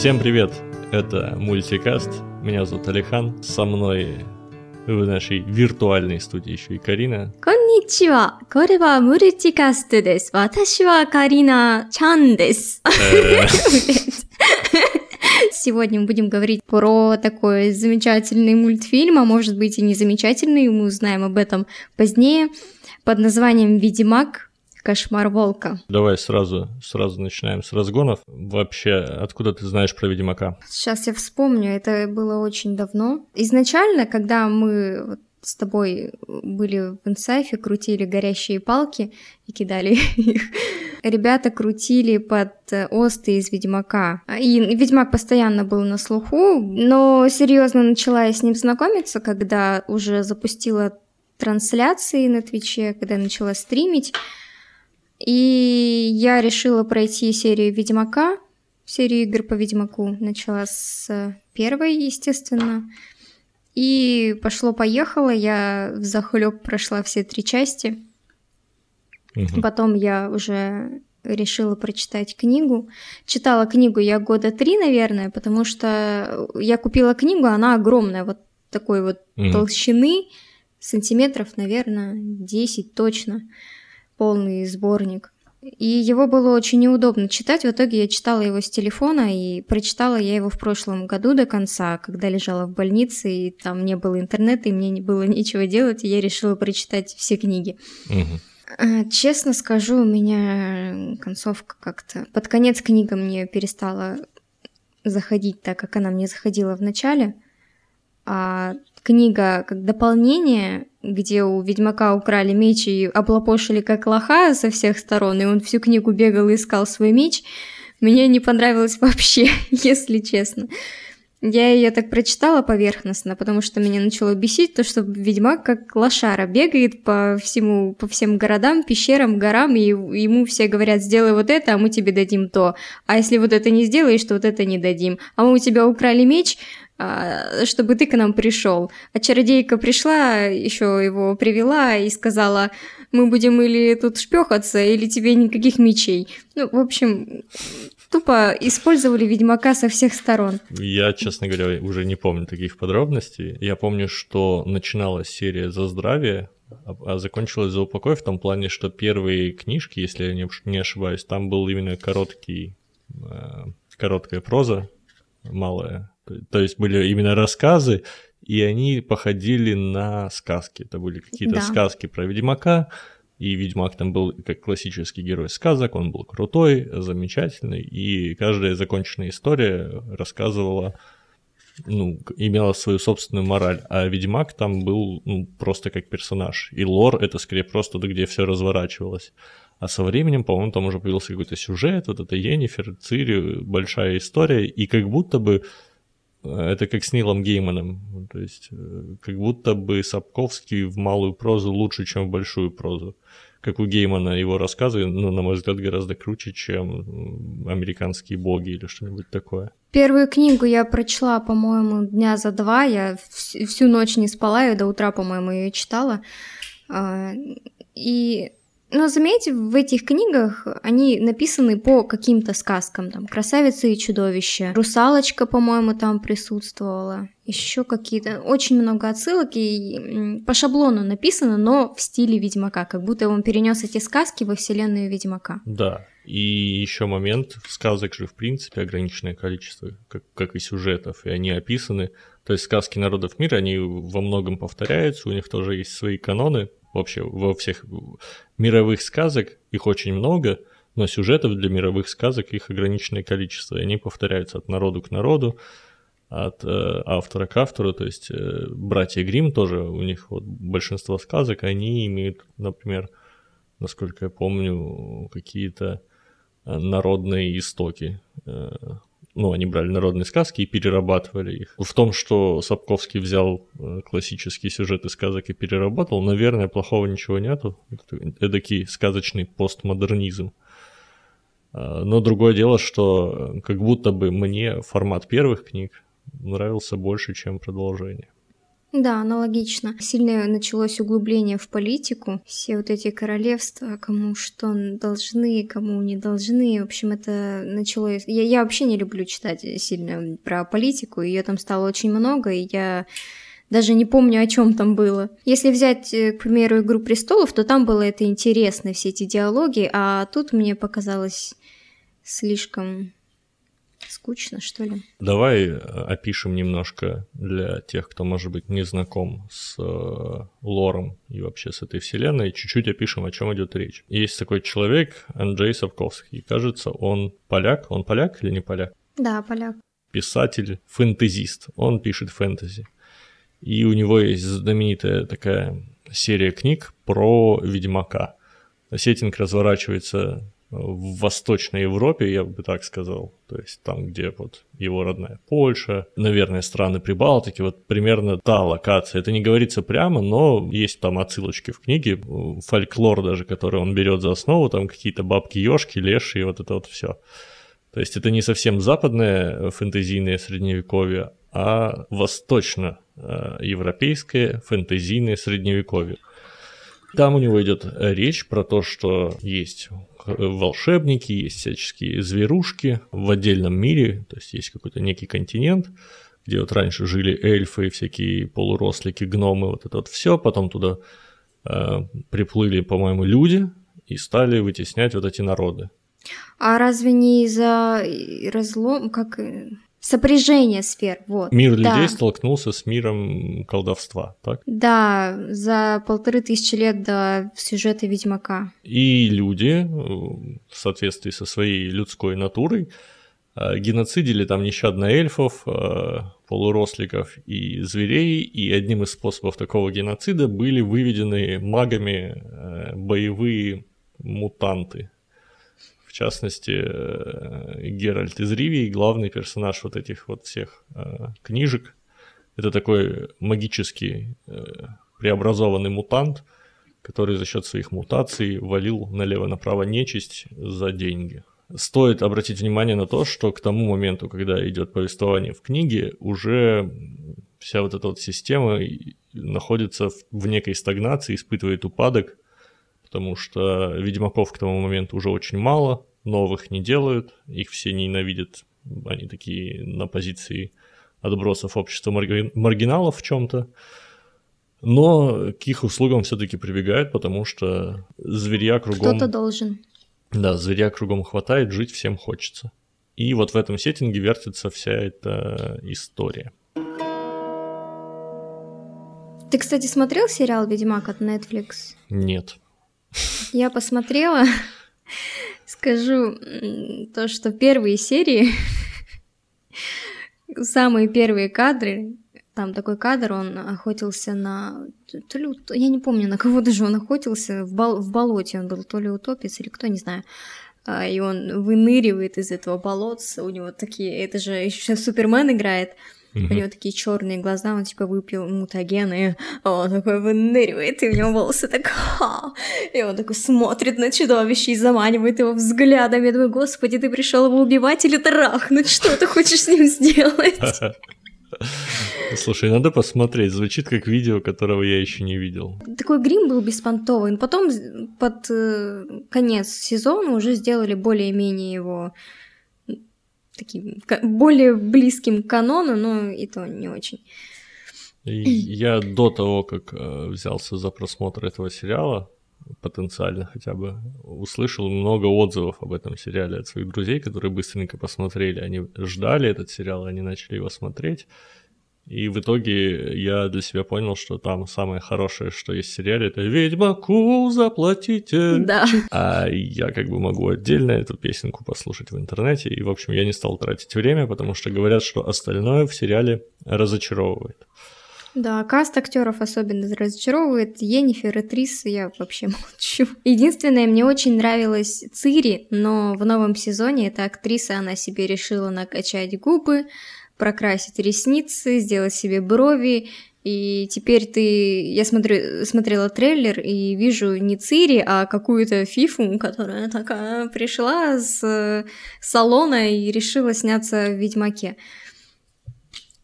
Всем привет, это Мультикаст, меня зовут Алихан, со мной в нашей виртуальной студии еще и Карина. Конничива, коре мультикаст дес, ваташи Карина чан дес. Э. Сегодня мы будем говорить про такой замечательный мультфильм, а может быть и не замечательный, мы узнаем об этом позднее, под названием «Видимак». Кошмар волка». Давай сразу, сразу начинаем с разгонов. Вообще, откуда ты знаешь про Ведьмака? Сейчас я вспомню, это было очень давно. Изначально, когда мы вот с тобой были в инсайфе, крутили горящие палки и кидали их, ребята крутили под осты из Ведьмака. И Ведьмак постоянно был на слуху, но серьезно начала я с ним знакомиться, когда уже запустила трансляции на Твиче, когда начала стримить. И я решила пройти серию Ведьмака, серию игр по Ведьмаку. Начала с первой, естественно. И пошло-поехало, я в захлеб прошла все три части. Мгм. Потом я уже решила прочитать книгу. Читала книгу я года три, наверное, потому что я купила книгу, она огромная, вот такой вот Мгм. толщины, сантиметров, наверное, 10 точно, полный сборник. И его было очень неудобно читать. В итоге я читала его с телефона, и прочитала я его в прошлом году до конца, когда лежала в больнице, и там не было интернета, и мне не было нечего делать, и я решила прочитать все книги. А, Честно скажу, у меня концовка как-то... Под конец книга мне перестала заходить так, как она мне заходила в начале. А книга как дополнение, где у ведьмака украли меч и облапошили как лоха со всех сторон, и он всю книгу бегал и искал свой меч, мне не понравилось вообще, если честно. Я ее так прочитала поверхностно, потому что меня начало бесить то, что ведьмак как лошара бегает по всему, по всем городам, пещерам, горам, и ему все говорят, сделай вот это, а мы тебе дадим то. А если вот это не сделаешь, то вот это не дадим. А мы у тебя украли меч, чтобы ты к нам пришел. А чародейка пришла, еще его привела и сказала, мы будем или тут шпехаться, или тебе никаких мечей. Ну, в общем, тупо использовали ведьмака со всех сторон. Я, честно говоря, уже не помню таких подробностей. Я помню, что начиналась серия «За здравие», а а закончилась «За упокой» в том плане, что первые книжки, если я не ошибаюсь, там был именно короткий, э, короткая проза, малая. То- есть были именно рассказы, и они походили на сказки. Это были какие-то Да. сказки про Ведьмака, и Ведьмак там был как классический герой сказок, он был крутой, замечательный, и каждая законченная история рассказывала, ну, имела свою собственную мораль, а Ведьмак там был ну, просто как персонаж. И лор это скорее просто то, где все разворачивалось. А со временем, по-моему, там уже появился какой-то сюжет, вот это Йеннифер, Цири, большая история, и как будто бы это как с Нилом Гейманом. Ну, То есть, э, как будто бы Сапковский в малую прозу лучше, чем в большую прозу. Как у Геймана его рассказы, ну, на мой взгляд, гораздо круче, чем американские боги или что-нибудь такое. Первую книгу я прочла, по-моему, дня за два. Я вс- всю ночь не спала, я до утра, по-моему, ее читала. А, И, но заметьте, в этих книгах они написаны по каким-то сказкам. Там «Красавица и чудовище», «Русалочка», по-моему, там присутствовала. Еще какие-то... Очень много отсылок и по шаблону написано, но в стиле Ведьмака. Как будто он перенес эти сказки во вселенную Ведьмака. Да. И еще момент, сказок же в принципе ограниченное количество, как, как и сюжетов, и они описаны. То есть сказки народов мира, они во многом повторяются, у них тоже есть свои каноны. Вообще во всех мировых сказок их очень много, но сюжетов для мировых сказок их ограниченное количество, и они повторяются от народу к народу, от э, автора к автору, то есть э, братья Грим тоже, у них вот большинство сказок, они имеют, например, насколько я помню, какие-то э, народные истоки. Э, Ну, они брали народные сказки и перерабатывали их. В том, что Сапковский взял э, классические сюжеты сказок и переработал, наверное, плохого ничего нету. Это эдакий сказочный постмодернизм. А, Но другое дело, что э, как будто бы мне формат первых книг нравился больше, чем продолжение. Да, аналогично. Сильное началось углубление в политику. Все вот эти королевства, кому что должны, кому не должны. В общем, это началось... Я, я вообще не люблю читать сильно про политику. Ее там стало очень много, и я даже не помню, о чем там было. Если взять, э, к примеру, «Игру престолов», то там было это интересно, все эти диалоги, а тут мне показалось слишком скучно, что ли. Давай э, опишем немножко для тех, кто, может быть, не знаком с э, лором и вообще с этой вселенной, чуть-чуть опишем, о чем идет речь. Есть такой человек, Анджей Сапковский. Кажется, он поляк. Он поляк или не поляк? Да, поляк. Писатель, фэнтезист. Он пишет фэнтези. И у него есть знаменитая такая серия книг про Ведьмака. Сеттинг разворачивается в Восточной Европе, я бы так сказал. То есть там, где вот его родная Польша, наверное, страны Прибалтики, вот примерно та локация. Это не говорится прямо, но есть там отсылочки в книге, фольклор даже, который он берет за основу, там какие-то бабки-ешки, леши и вот это вот все. То есть это не совсем западное фэнтезийное средневековье, а восточно-европейское фэнтезийное средневековье. Там у него идет речь про то, что есть волшебники, есть всяческие зверушки в отдельном мире, то есть есть какой-то некий континент, где вот раньше жили эльфы, всякие полурослики, гномы, вот это вот все, потом туда э, приплыли, по-моему, люди и стали вытеснять вот эти народы. А разве не из-за разлом, как Сопряжение сфер, вот. Мир да. людей столкнулся с миром колдовства, так? Да, за полторы тысячи лет до сюжета Ведьмака. И люди, в соответствии со своей людской натурой, э, геноцидили там нещадно эльфов, э, полуросликов и зверей, и одним из способов такого геноцида были выведены магами э, боевые мутанты, частности, э, Геральт из Ривии, главный персонаж вот этих вот всех э, книжек. Это такой магический э, преобразованный мутант, который за счет своих мутаций валил налево-направо нечисть за деньги. Стоит обратить внимание на то, что к тому моменту, когда идет повествование в книге, уже вся вот эта вот система находится в, в некой стагнации, испытывает упадок, потому что Ведьмаков к тому моменту уже очень мало, новых не делают, их все ненавидят, они такие на позиции отбросов общества марги... маргиналов в чем-то. Но к их услугам все-таки прибегают, потому что зверя кругом... Кто-то должен. Да, зверя кругом хватает, жить всем хочется. И вот в этом сеттинге вертится вся эта история. Ты, кстати, смотрел сериал «Ведьмак» от Netflix? Нет. Я посмотрела. Скажу то, что первые серии, самые первые кадры, там такой кадр, он охотился на... Я не помню, на кого даже он охотился, в, бол... в болоте он был, то ли утопец или кто, не знаю. А, и он выныривает из этого болотца, у него такие... Это же еще Супермен играет, Mm-hmm. У него такие черные глаза, он типа выпил мутагены, он такой выныривает, и у него волосы так ха, и он такой смотрит на чудовище и заманивает его взглядом. Я думаю, господи, ты пришел его убивать или трахнуть, что ты хочешь с ним сделать? Слушай, надо посмотреть. Звучит как видео, которого я еще не видел. Такой грим был беспонтовый. Потом под э, конец сезона уже сделали более-менее его таким более близким к канону, но и то не очень. Я до того, как э, взялся за просмотр этого сериала, потенциально хотя бы, услышал много отзывов об этом сериале от своих друзей, которые быстренько посмотрели. Они ждали этот сериал, они начали его смотреть. И в итоге я для себя понял, что там самое хорошее, что есть в сериале, это «Ведьмаку заплатите». Да. А я как бы могу отдельно эту песенку послушать в интернете. И, в общем, я не стал тратить время, потому что говорят, что остальное в сериале разочаровывает. Да, каст актеров особенно разочаровывает. Енифер и Трис я вообще молчу. Единственное, мне очень нравилась Цири, но в новом сезоне эта актриса, она себе решила накачать губы, прокрасить ресницы, сделать себе брови. И теперь ты... Я смотрю, смотрела трейлер и вижу не Цири, а какую-то фифу, которая такая пришла с салона и решила сняться в Ведьмаке.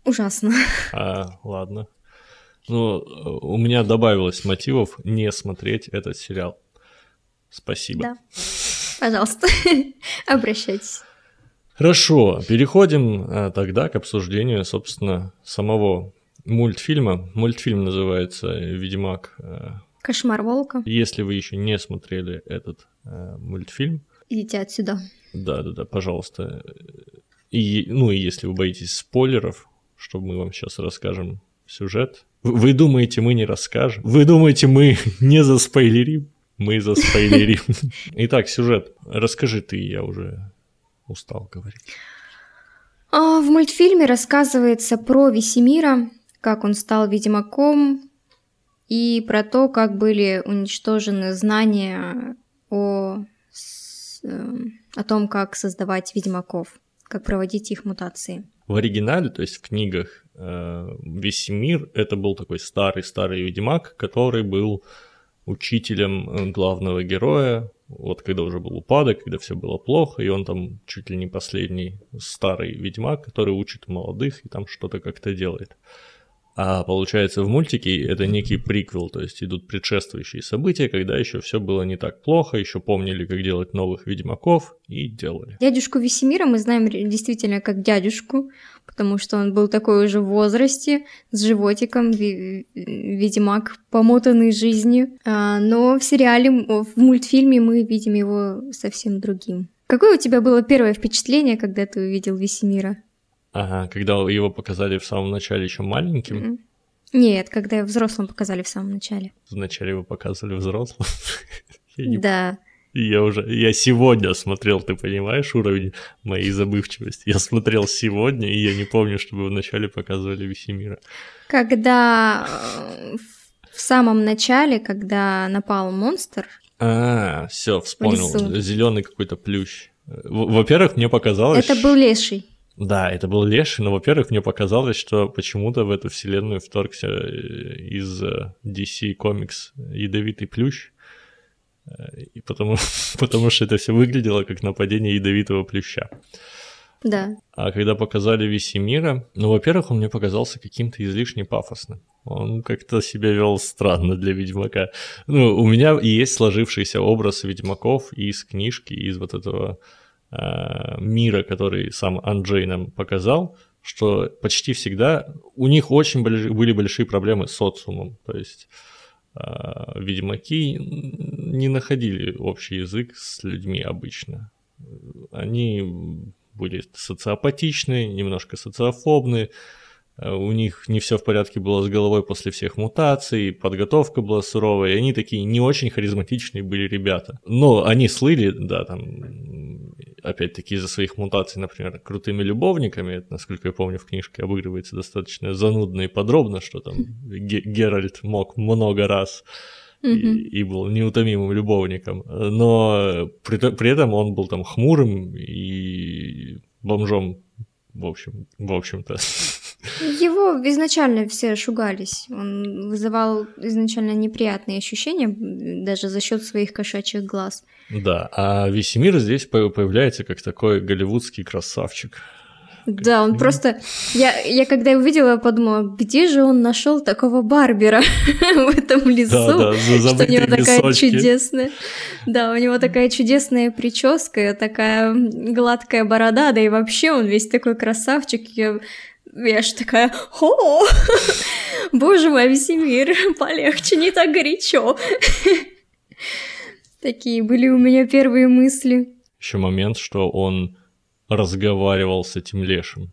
Ужасно. А, ладно. Ну, у меня добавилось мотивов не смотреть этот сериал. Спасибо. Да. Пожалуйста, обращайтесь. Хорошо, переходим а, тогда к обсуждению, собственно, самого мультфильма. Мультфильм называется «Ведьмак». Э, Кошмар волка. Если вы еще не смотрели этот э, мультфильм... Идите отсюда. Да-да-да, пожалуйста. И, ну и если вы боитесь спойлеров, чтобы мы вам сейчас расскажем сюжет. Вы думаете, мы не расскажем? Вы думаете, мы не заспойлерим? Мы заспойлерим. Итак, сюжет. Расскажи ты, я уже устал говорить. А, в мультфильме рассказывается про Весемира, как он стал ведьмаком, и про то, как были уничтожены знания о, эм, о том, как создавать ведьмаков, как проводить их мутации. В оригинале, то есть в книгах, э, Весемир это был такой старый-старый ведьмак, который был учителем э, главного героя, вот когда уже был упадок, когда все было плохо, и он там чуть ли не последний старый ведьмак, который учит молодых и там что-то как-то делает. А получается, в мультике это некий приквел, то есть идут предшествующие события, когда еще все было не так плохо, еще помнили, как делать новых ведьмаков, и делали. Дядюшку Весемира мы знаем действительно как дядюшку, потому что он был такой уже в возрасте, с животиком, ведьмак, помотанный жизнью. А, но в сериале, в мультфильме мы видим его совсем другим. Какое у тебя было первое впечатление, когда ты увидел Весемира? Ага, когда его показали в самом начале еще маленьким? Нет, когда взрослым показали в самом начале. Вначале его показывали взрослым? Да. Я уже, я сегодня смотрел, ты понимаешь, уровень моей забывчивости. Я смотрел сегодня, и я не помню, чтобы вначале показывали Весемира. Когда э, в самом начале, когда напал монстр. А, все, вспомнил. Зеленый какой-то плющ. Во-первых, мне показалось. Это был леший. Да, это был Леший, но, во-первых, мне показалось, что почему-то в эту вселенную вторгся э, из э, DC Comics ядовитый плющ, э, и потому, потому что это все выглядело как нападение ядовитого плюща. Да. А когда показали Весемира, ну, во-первых, он мне показался каким-то излишне пафосным. Он как-то себя вел странно для Ведьмака. Ну, у меня есть сложившийся образ Ведьмаков из книжки, из вот этого Э, мира, который сам Анджей нам показал, что почти всегда у них очень были большие проблемы с социумом. То есть э, ведьмаки не находили общий язык с людьми обычно. Они были социопатичны, немножко социофобны, у них не все в порядке было с головой после всех мутаций, подготовка была суровая, и они такие не очень харизматичные были ребята. Но они слыли, да, там, опять-таки из-за своих мутаций, например, крутыми любовниками, это, насколько я помню, в книжке обыгрывается достаточно занудно и подробно, что там Геральт мог много раз и, и был неутомимым любовником, но при, при этом он был там хмурым и бомжом, в общем, в общем-то. Его изначально все шугались. Он вызывал изначально неприятные ощущения, даже за счет своих кошачьих глаз. Да, а Весемир здесь появляется как такой голливудский красавчик. Да, он просто... Я, я когда увидела, подумала, где же он нашел такого Барбера в этом лесу, да, да, что у него такая сочки. чудесная... Да, у него такая чудесная прическа, такая гладкая борода, да и вообще он весь такой красавчик. Я я ж такая, о, боже мой, Весемир, полегче, не так горячо. Такие были у меня первые мысли. Еще момент, что он разговаривал с этим лешим.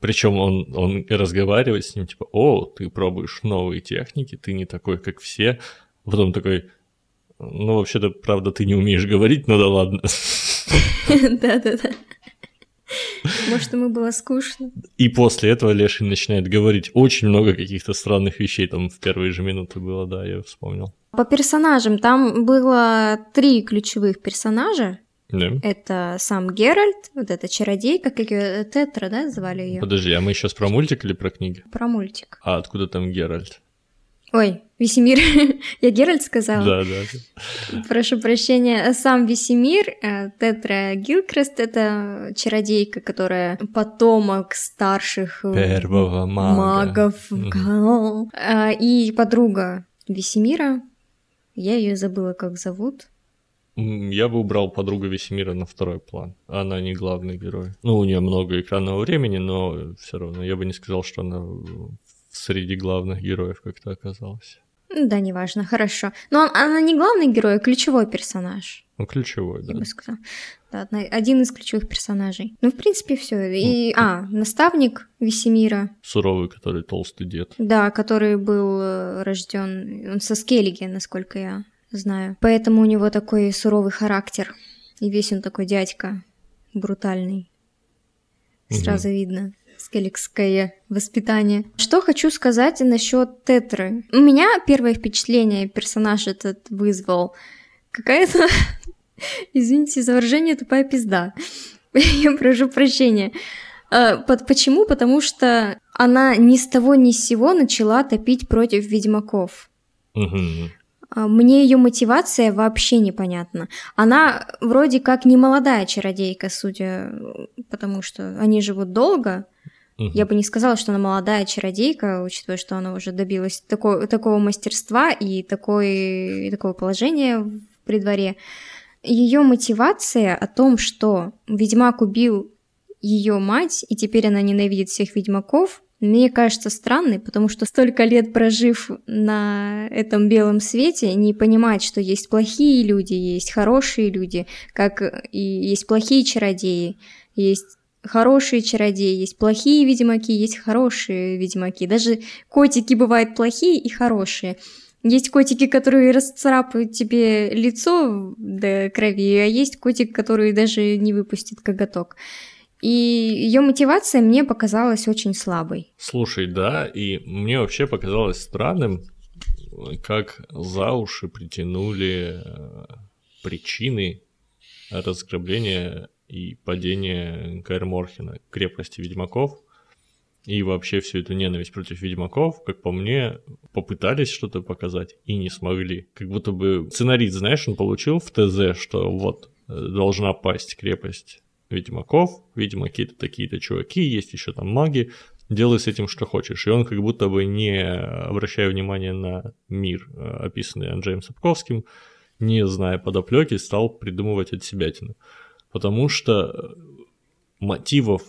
Причем он, он разговаривает с ним, типа, о, ты пробуешь новые техники, ты не такой, как все. Потом такой, ну, вообще-то, правда, ты не умеешь говорить, ну да ладно. Да-да-да. Может, ему было скучно. И после этого Леший начинает говорить очень много каких-то странных вещей. Там в первые же минуты было, да, я вспомнил. По персонажам там было три ключевых персонажа. Да. Это сам Геральт, вот эта чародейка, как ее Тетра, да, звали ее. Подожди, а мы сейчас про мультик или про книги? Про мультик. А откуда там Геральт? Ой, Весемир. Я Геральт сказала? Да, да. Прошу прощения. Сам Весемир, э, Тетра Гилкрест, это чародейка, которая потомок старших э, Первого мага. магов. Угу. И подруга Весемира. Я ее забыла, как зовут. Я бы убрал подругу Весемира на второй план. Она не главный герой. Ну, у нее много экранного времени, но все равно я бы не сказал, что она среди главных героев как-то оказалась. Да, неважно, хорошо. Но он, она не главный герой, а ключевой персонаж. Ну, ключевой, да. Я бы сказала. Да, один из ключевых персонажей. Ну, в принципе, все. И, ну, а, наставник Весемира. Суровый, который толстый дед. Да, который был э, рожден, он со Скеллиги, насколько я знаю. Поэтому у него такой суровый характер. И весь он такой дядька, брутальный. Сразу угу. видно скелликское воспитание. Что хочу сказать насчет Тетры. У меня первое впечатление персонаж этот вызвал какая-то, извините за выражение, тупая пизда. Я прошу прощения. А, почему? Потому что она ни с того ни с сего начала топить против ведьмаков. А, мне ее мотивация вообще непонятна. Она вроде как не молодая чародейка, судя потому что они живут долго. Угу. Я бы не сказала, что она молодая чародейка, учитывая, что она уже добилась такого, такого мастерства и, такой, и такого положения при дворе. Ее мотивация о том, что ведьмак убил ее мать, и теперь она ненавидит всех ведьмаков, мне кажется странной, потому что столько лет прожив на этом белом свете, не понимать, что есть плохие люди, есть хорошие люди, как и есть плохие чародеи, есть хорошие чародеи, есть плохие ведьмаки, есть хорошие ведьмаки. Даже котики бывают плохие и хорошие. Есть котики, которые расцарапают тебе лицо до крови, а есть котик, который даже не выпустит коготок. И ее мотивация мне показалась очень слабой. Слушай, да, и мне вообще показалось странным, как за уши притянули э, причины разграбления и падения Каэр Морхена, крепости ведьмаков и вообще всю эту ненависть против ведьмаков, как по мне, попытались что-то показать и не смогли. Как будто бы сценарист, знаешь, он получил в ТЗ, что вот э, должна пасть крепость ведьмаков, ведьмаки это такие-то чуваки, есть еще там маги, делай с этим что хочешь. И он как будто бы не обращая внимания на мир, э, описанный Анджеем Сапковским, не зная подоплеки, стал придумывать от себя. Потому что мотивов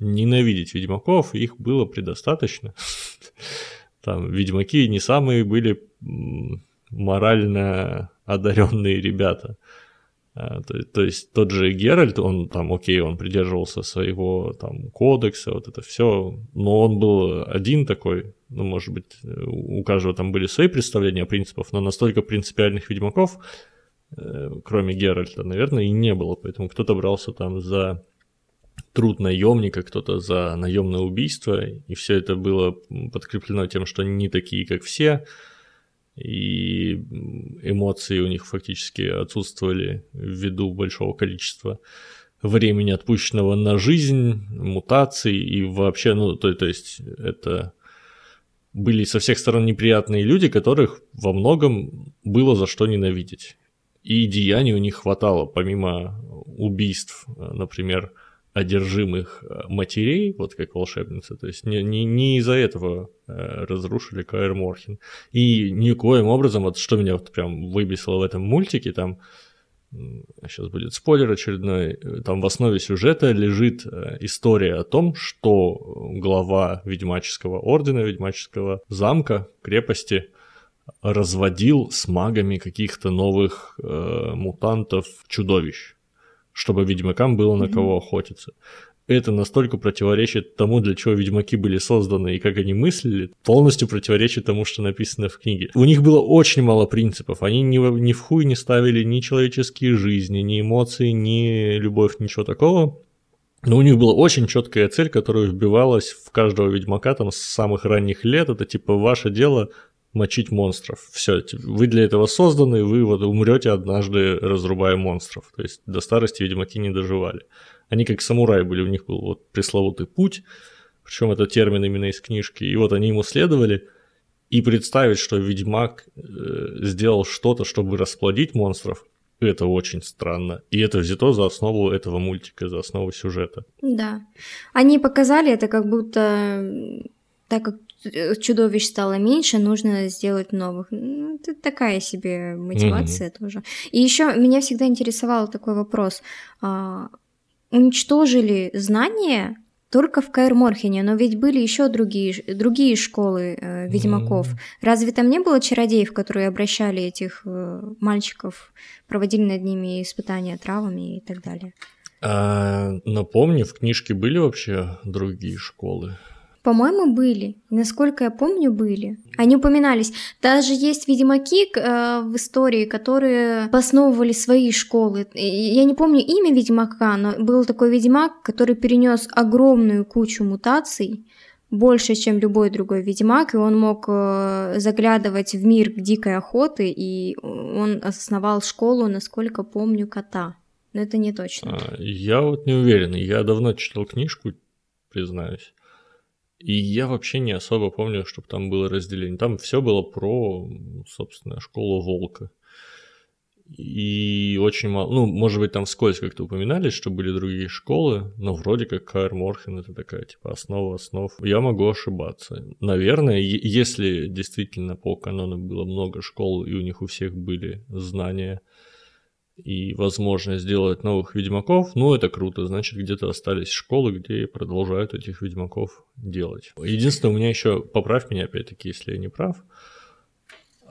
ненавидеть ведьмаков, их было предостаточно. Там ведьмаки не самые были морально одаренные ребята. А, то, то есть тот же Геральт, он там, окей, он придерживался своего там кодекса, вот это все, но он был один такой, ну, может быть, у каждого там были свои представления о принципах, но настолько принципиальных ведьмаков, э, кроме Геральта, наверное, и не было, поэтому кто-то брался там за труд наемника, кто-то за наемное убийство, и все это было подкреплено тем, что они не такие, как все, и эмоции у них фактически отсутствовали ввиду большого количества времени, отпущенного на жизнь, мутаций и вообще, ну, то, то есть это были со всех сторон неприятные люди, которых во многом было за что ненавидеть. И деяний у них хватало, помимо убийств, например, одержимых э, матерей, вот как волшебница. То есть не, не, не из-за этого э, разрушили Каэр Морхен. И никоим образом, вот что меня вот прям выбесило в этом мультике, там сейчас будет спойлер очередной, э, там в основе сюжета лежит история о том, что глава ведьмаческого ордена, ведьмаческого замка, крепости разводил с магами каких-то новых э, мутантов чудовищ чтобы ведьмакам было на кого охотиться. Это настолько противоречит тому, для чего ведьмаки были созданы и как они мыслили, полностью противоречит тому, что написано в книге. У них было очень мало принципов. Они ни, ни в хуй не ставили ни человеческие жизни, ни эмоции, ни любовь, ничего такого. Но у них была очень четкая цель, которая вбивалась в каждого ведьмака там с самых ранних лет. Это типа ваше дело мочить монстров. Все, вы для этого созданы, вы вот умрете однажды, разрубая монстров. То есть до старости ведьмаки не доживали. Они как самураи были, у них был вот пресловутый путь, причем это термин именно из книжки. И вот они ему следовали, И представить, что Ведьмак э, сделал что-то, чтобы расплодить монстров, это очень странно. И это взято за основу этого мультика, за основу сюжета. Да. Они показали это как будто, так как чудовищ стало меньше, нужно сделать новых. Ну, это такая себе мотивация mm-hmm. тоже. И еще меня всегда интересовал такой вопрос. А, уничтожили знания только в Каэр Морхене, но ведь были еще другие, другие школы э, ведьмаков. Mm. Разве там не было чародеев, которые обращали этих э, мальчиков, проводили над ними испытания травами и так далее? А, напомню, в книжке были вообще другие школы? По-моему, были. Насколько я помню, были. Они упоминались. Даже есть ведьмаки э, в истории, которые основывали свои школы. Я не помню имя ведьмака, но был такой ведьмак, который перенес огромную кучу мутаций, больше, чем любой другой ведьмак, и он мог э, заглядывать в мир дикой охоты, и он основал школу, насколько помню, кота. Но это не точно. А, я вот не уверен. Я давно читал книжку, признаюсь. И я вообще не особо помню, чтобы там было разделение. Там все было про, собственно, школу волка. И очень мало, ну, может быть, там вскользь как-то упоминали, что были другие школы, но вроде как Каэр Морхен это такая, типа, основа основ. Я могу ошибаться. Наверное, если действительно по канону было много школ, и у них у всех были знания, и возможность сделать новых ведьмаков, ну это круто, значит где-то остались школы, где продолжают этих ведьмаков делать. Единственное, у меня еще, поправь меня опять-таки, если я не прав,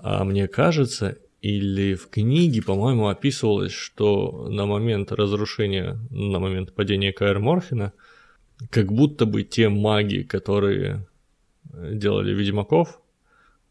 а мне кажется, или в книге, по-моему, описывалось, что на момент разрушения, на момент падения Каэр Морхена, как будто бы те маги, которые делали ведьмаков,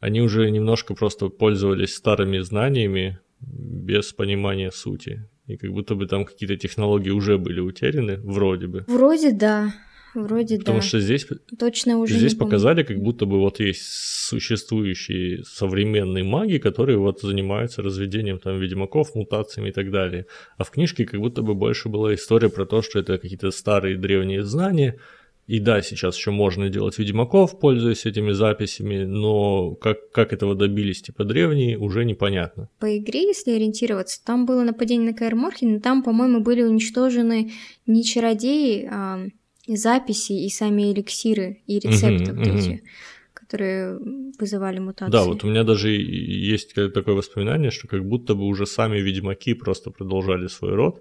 они уже немножко просто пользовались старыми знаниями без понимания сути. И как будто бы там какие-то технологии уже были утеряны, вроде бы. Вроде да. Вроде Потому да. что здесь, Точно уже здесь показали, как будто бы вот есть существующие современные маги, которые вот занимаются разведением там ведьмаков, мутациями и так далее. А в книжке как будто бы больше была история про то, что это какие-то старые древние знания, и да, сейчас еще можно делать ведьмаков, пользуясь этими записями, но как, как этого добились типа древние, уже непонятно. По игре, если ориентироваться, там было нападение на Каэр Морхен, там, по-моему, были уничтожены не чародеи, а записи и сами эликсиры и рецепты вот эти которые вызывали мутации. Да, вот у меня даже есть такое воспоминание, что как будто бы уже сами ведьмаки просто продолжали свой род,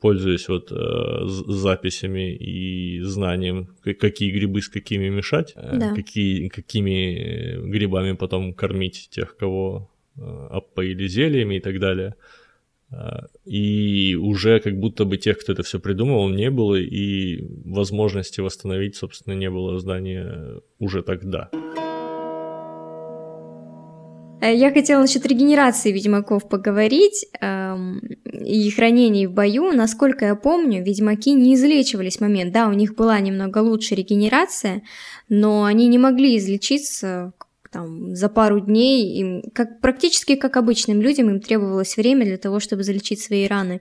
пользуясь вот э, записями и знанием, какие грибы с какими мешать, э, да. какие, какими грибами потом кормить тех, кого э, опоили зельями и так далее. Э, и уже как будто бы тех, кто это все придумывал, не было, и возможности восстановить, собственно, не было здания уже тогда. Э, я хотела насчет регенерации ведьмаков поговорить эм, и хранений в бою. Насколько я помню, ведьмаки не излечивались в момент. Да, у них была немного лучше регенерация, но они не могли излечиться там, за пару дней. Им, как, практически как обычным людям им требовалось время для того, чтобы залечить свои раны.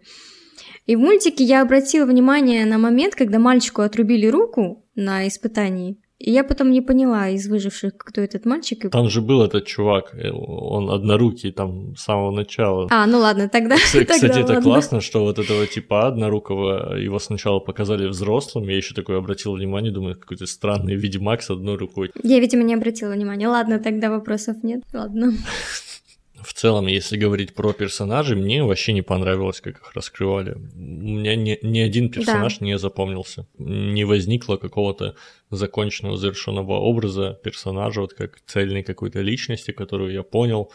И в мультике я обратила внимание на момент, когда мальчику отрубили руку на испытании. И я потом не поняла из выживших, кто этот мальчик. Там же был этот чувак, э, он однорукий там с самого начала. А, ну ладно, тогда. Кстати, тогда это ладно. классно, что вот этого типа однорукого его сначала показали взрослым. Я еще такое обратил внимание, думаю, какой-то странный ведьмак с одной рукой. Я, видимо, не обратила внимания. Ладно, тогда вопросов нет. Ладно. В целом, если говорить про персонажей, мне вообще не понравилось, как их раскрывали. У меня ни, ни один персонаж да. не запомнился. Не возникло какого-то законченного, завершенного образа персонажа, вот как цельной какой-то личности, которую я понял,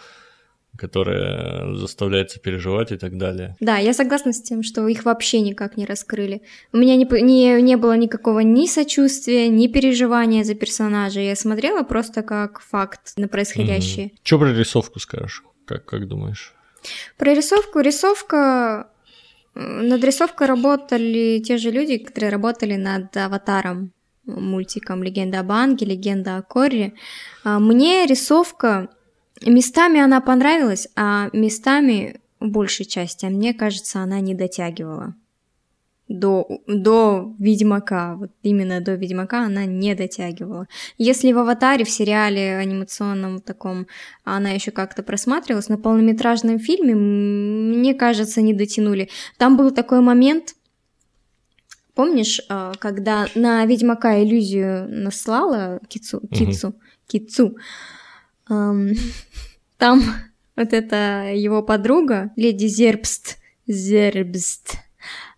которая заставляет переживать и так далее. Да, я согласна с тем, что их вообще никак не раскрыли. У меня не, не, не было никакого ни сочувствия, ни переживания за персонажа. Я смотрела просто как факт на происходящее. Mm. Что про рисовку скажешь? Как, как думаешь? Про рисовку. Рисовка... Над рисовкой работали те же люди, которые работали над аватаром мультиком «Легенда об Анге», «Легенда о Корре». А, мне рисовка... Местами она понравилась, а местами, большей части, а мне кажется, она не дотягивала до, до Ведьмака, вот именно до Ведьмака она не дотягивала. Если в «Аватаре», в сериале анимационном таком, она еще как-то просматривалась, на полнометражном фильме, мне кажется, не дотянули. Там был такой момент, помнишь, а, когда на Ведьмака иллюзию наслала Кицу, Кицу, угу. Кицу, там вот эта его подруга, леди Зербст, Зербст,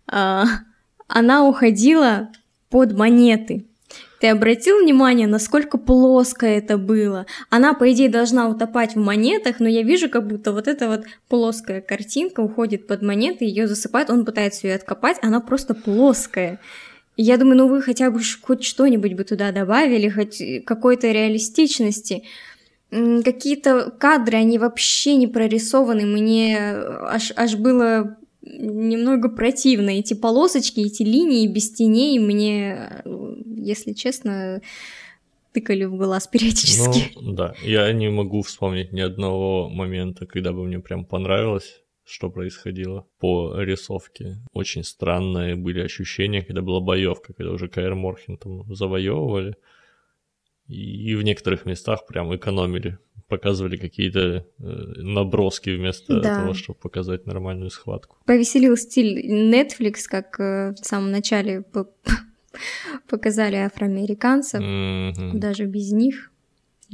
она уходила под монеты. Ты обратил внимание, насколько плоско это было? Она, по идее, должна утопать в монетах, но я вижу, как будто вот эта вот плоская картинка уходит под монеты, ее засыпает, он пытается ее откопать, она просто плоская. Я думаю, ну вы хотя бы хоть что-нибудь бы туда добавили, хоть какой-то реалистичности. Какие-то кадры, они вообще не прорисованы, мне аж, аж было немного противно. Эти полосочки, эти линии без теней мне, если честно, тыкали в глаз периодически. Ну, да, я не могу вспомнить ни одного момента, когда бы мне прям понравилось что происходило по рисовке. Очень странные были ощущения, когда была боевка, когда уже Каэр Морхен там завоевывали. И в некоторых местах прям экономили показывали какие-то э, наброски вместо да. того, чтобы показать нормальную схватку. Повеселил стиль Netflix, как э, в самом начале показали афроамериканцев, mm-hmm. даже без них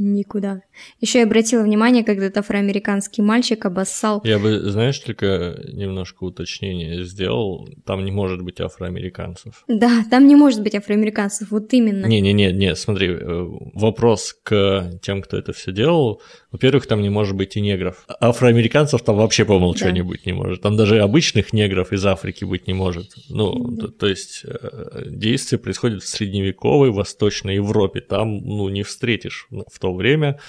никуда. Еще я обратила внимание, когда этот афроамериканский мальчик обоссал. Я бы, знаешь, только немножко уточнение сделал. Там не может быть афроамериканцев. Да, там не может быть афроамериканцев, вот именно. Не-не-не, не, смотри, э, вопрос к тем, кто это все делал. Во-первых, там не может быть и негров. Афроамериканцев там вообще по умолчанию да. быть не может. Там даже обычных негров из Африки быть не может. Ну, да. то, то есть э, действие происходит в средневековой Восточной Европе. Там, ну, не встретишь в то время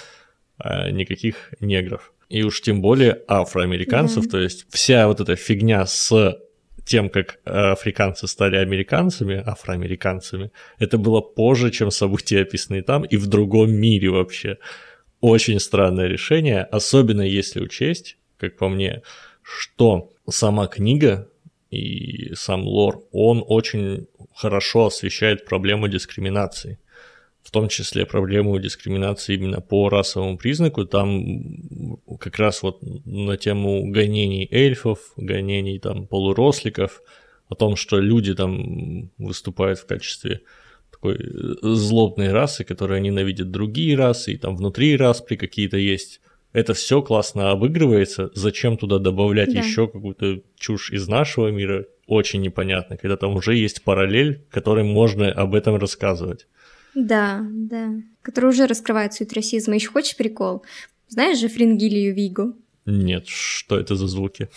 э, никаких негров. И уж тем более афроамериканцев. Да. То есть вся вот эта фигня с тем, как африканцы стали американцами, афроамериканцами, это было позже, чем события, описанные там, и в другом мире вообще очень странное решение, особенно если учесть, как по мне, что сама книга и сам лор, он очень хорошо освещает проблему дискриминации. В том числе проблему дискриминации именно по расовому признаку. Там как раз вот на тему гонений эльфов, гонений там полуросликов, о том, что люди там выступают в качестве такой э, злобной расы, которая ненавидит другие расы, и там внутри распри какие-то есть. Это все классно обыгрывается. Зачем туда добавлять да. еще какую-то чушь из нашего мира? Очень непонятно, когда там уже есть параллель, которой можно об этом рассказывать. Да, да. Который уже раскрывает суть расизма. Еще хочешь прикол? Знаешь же Фрингилию Вигу? Нет, что это за звуки?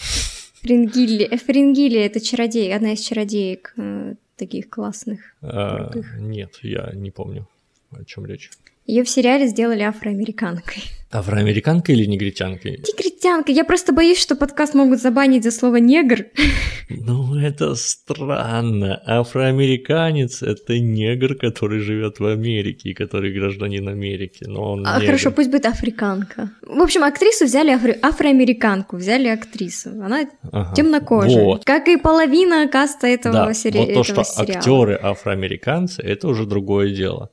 Фрингилия, Фрингилия это чародей, одна из чародеек э, таких классных. А, нет, я не помню, о чем речь. Ее в сериале сделали афроамериканкой. Афроамериканкой или негритянкой? Негритянкой. Я просто боюсь, что подкаст могут забанить за слово негр. Ну, это странно. Афроамериканец — это негр, который живет в Америке и который гражданин Америки. Но он а, негр. хорошо, пусть будет африканка. В общем, актрису взяли афро... афроамериканку, взяли актрису. Она ага. темнокожая. Вот. Как и половина каста этого, да, сери... вот то, что сериала. актеры афроамериканцы, это уже другое дело.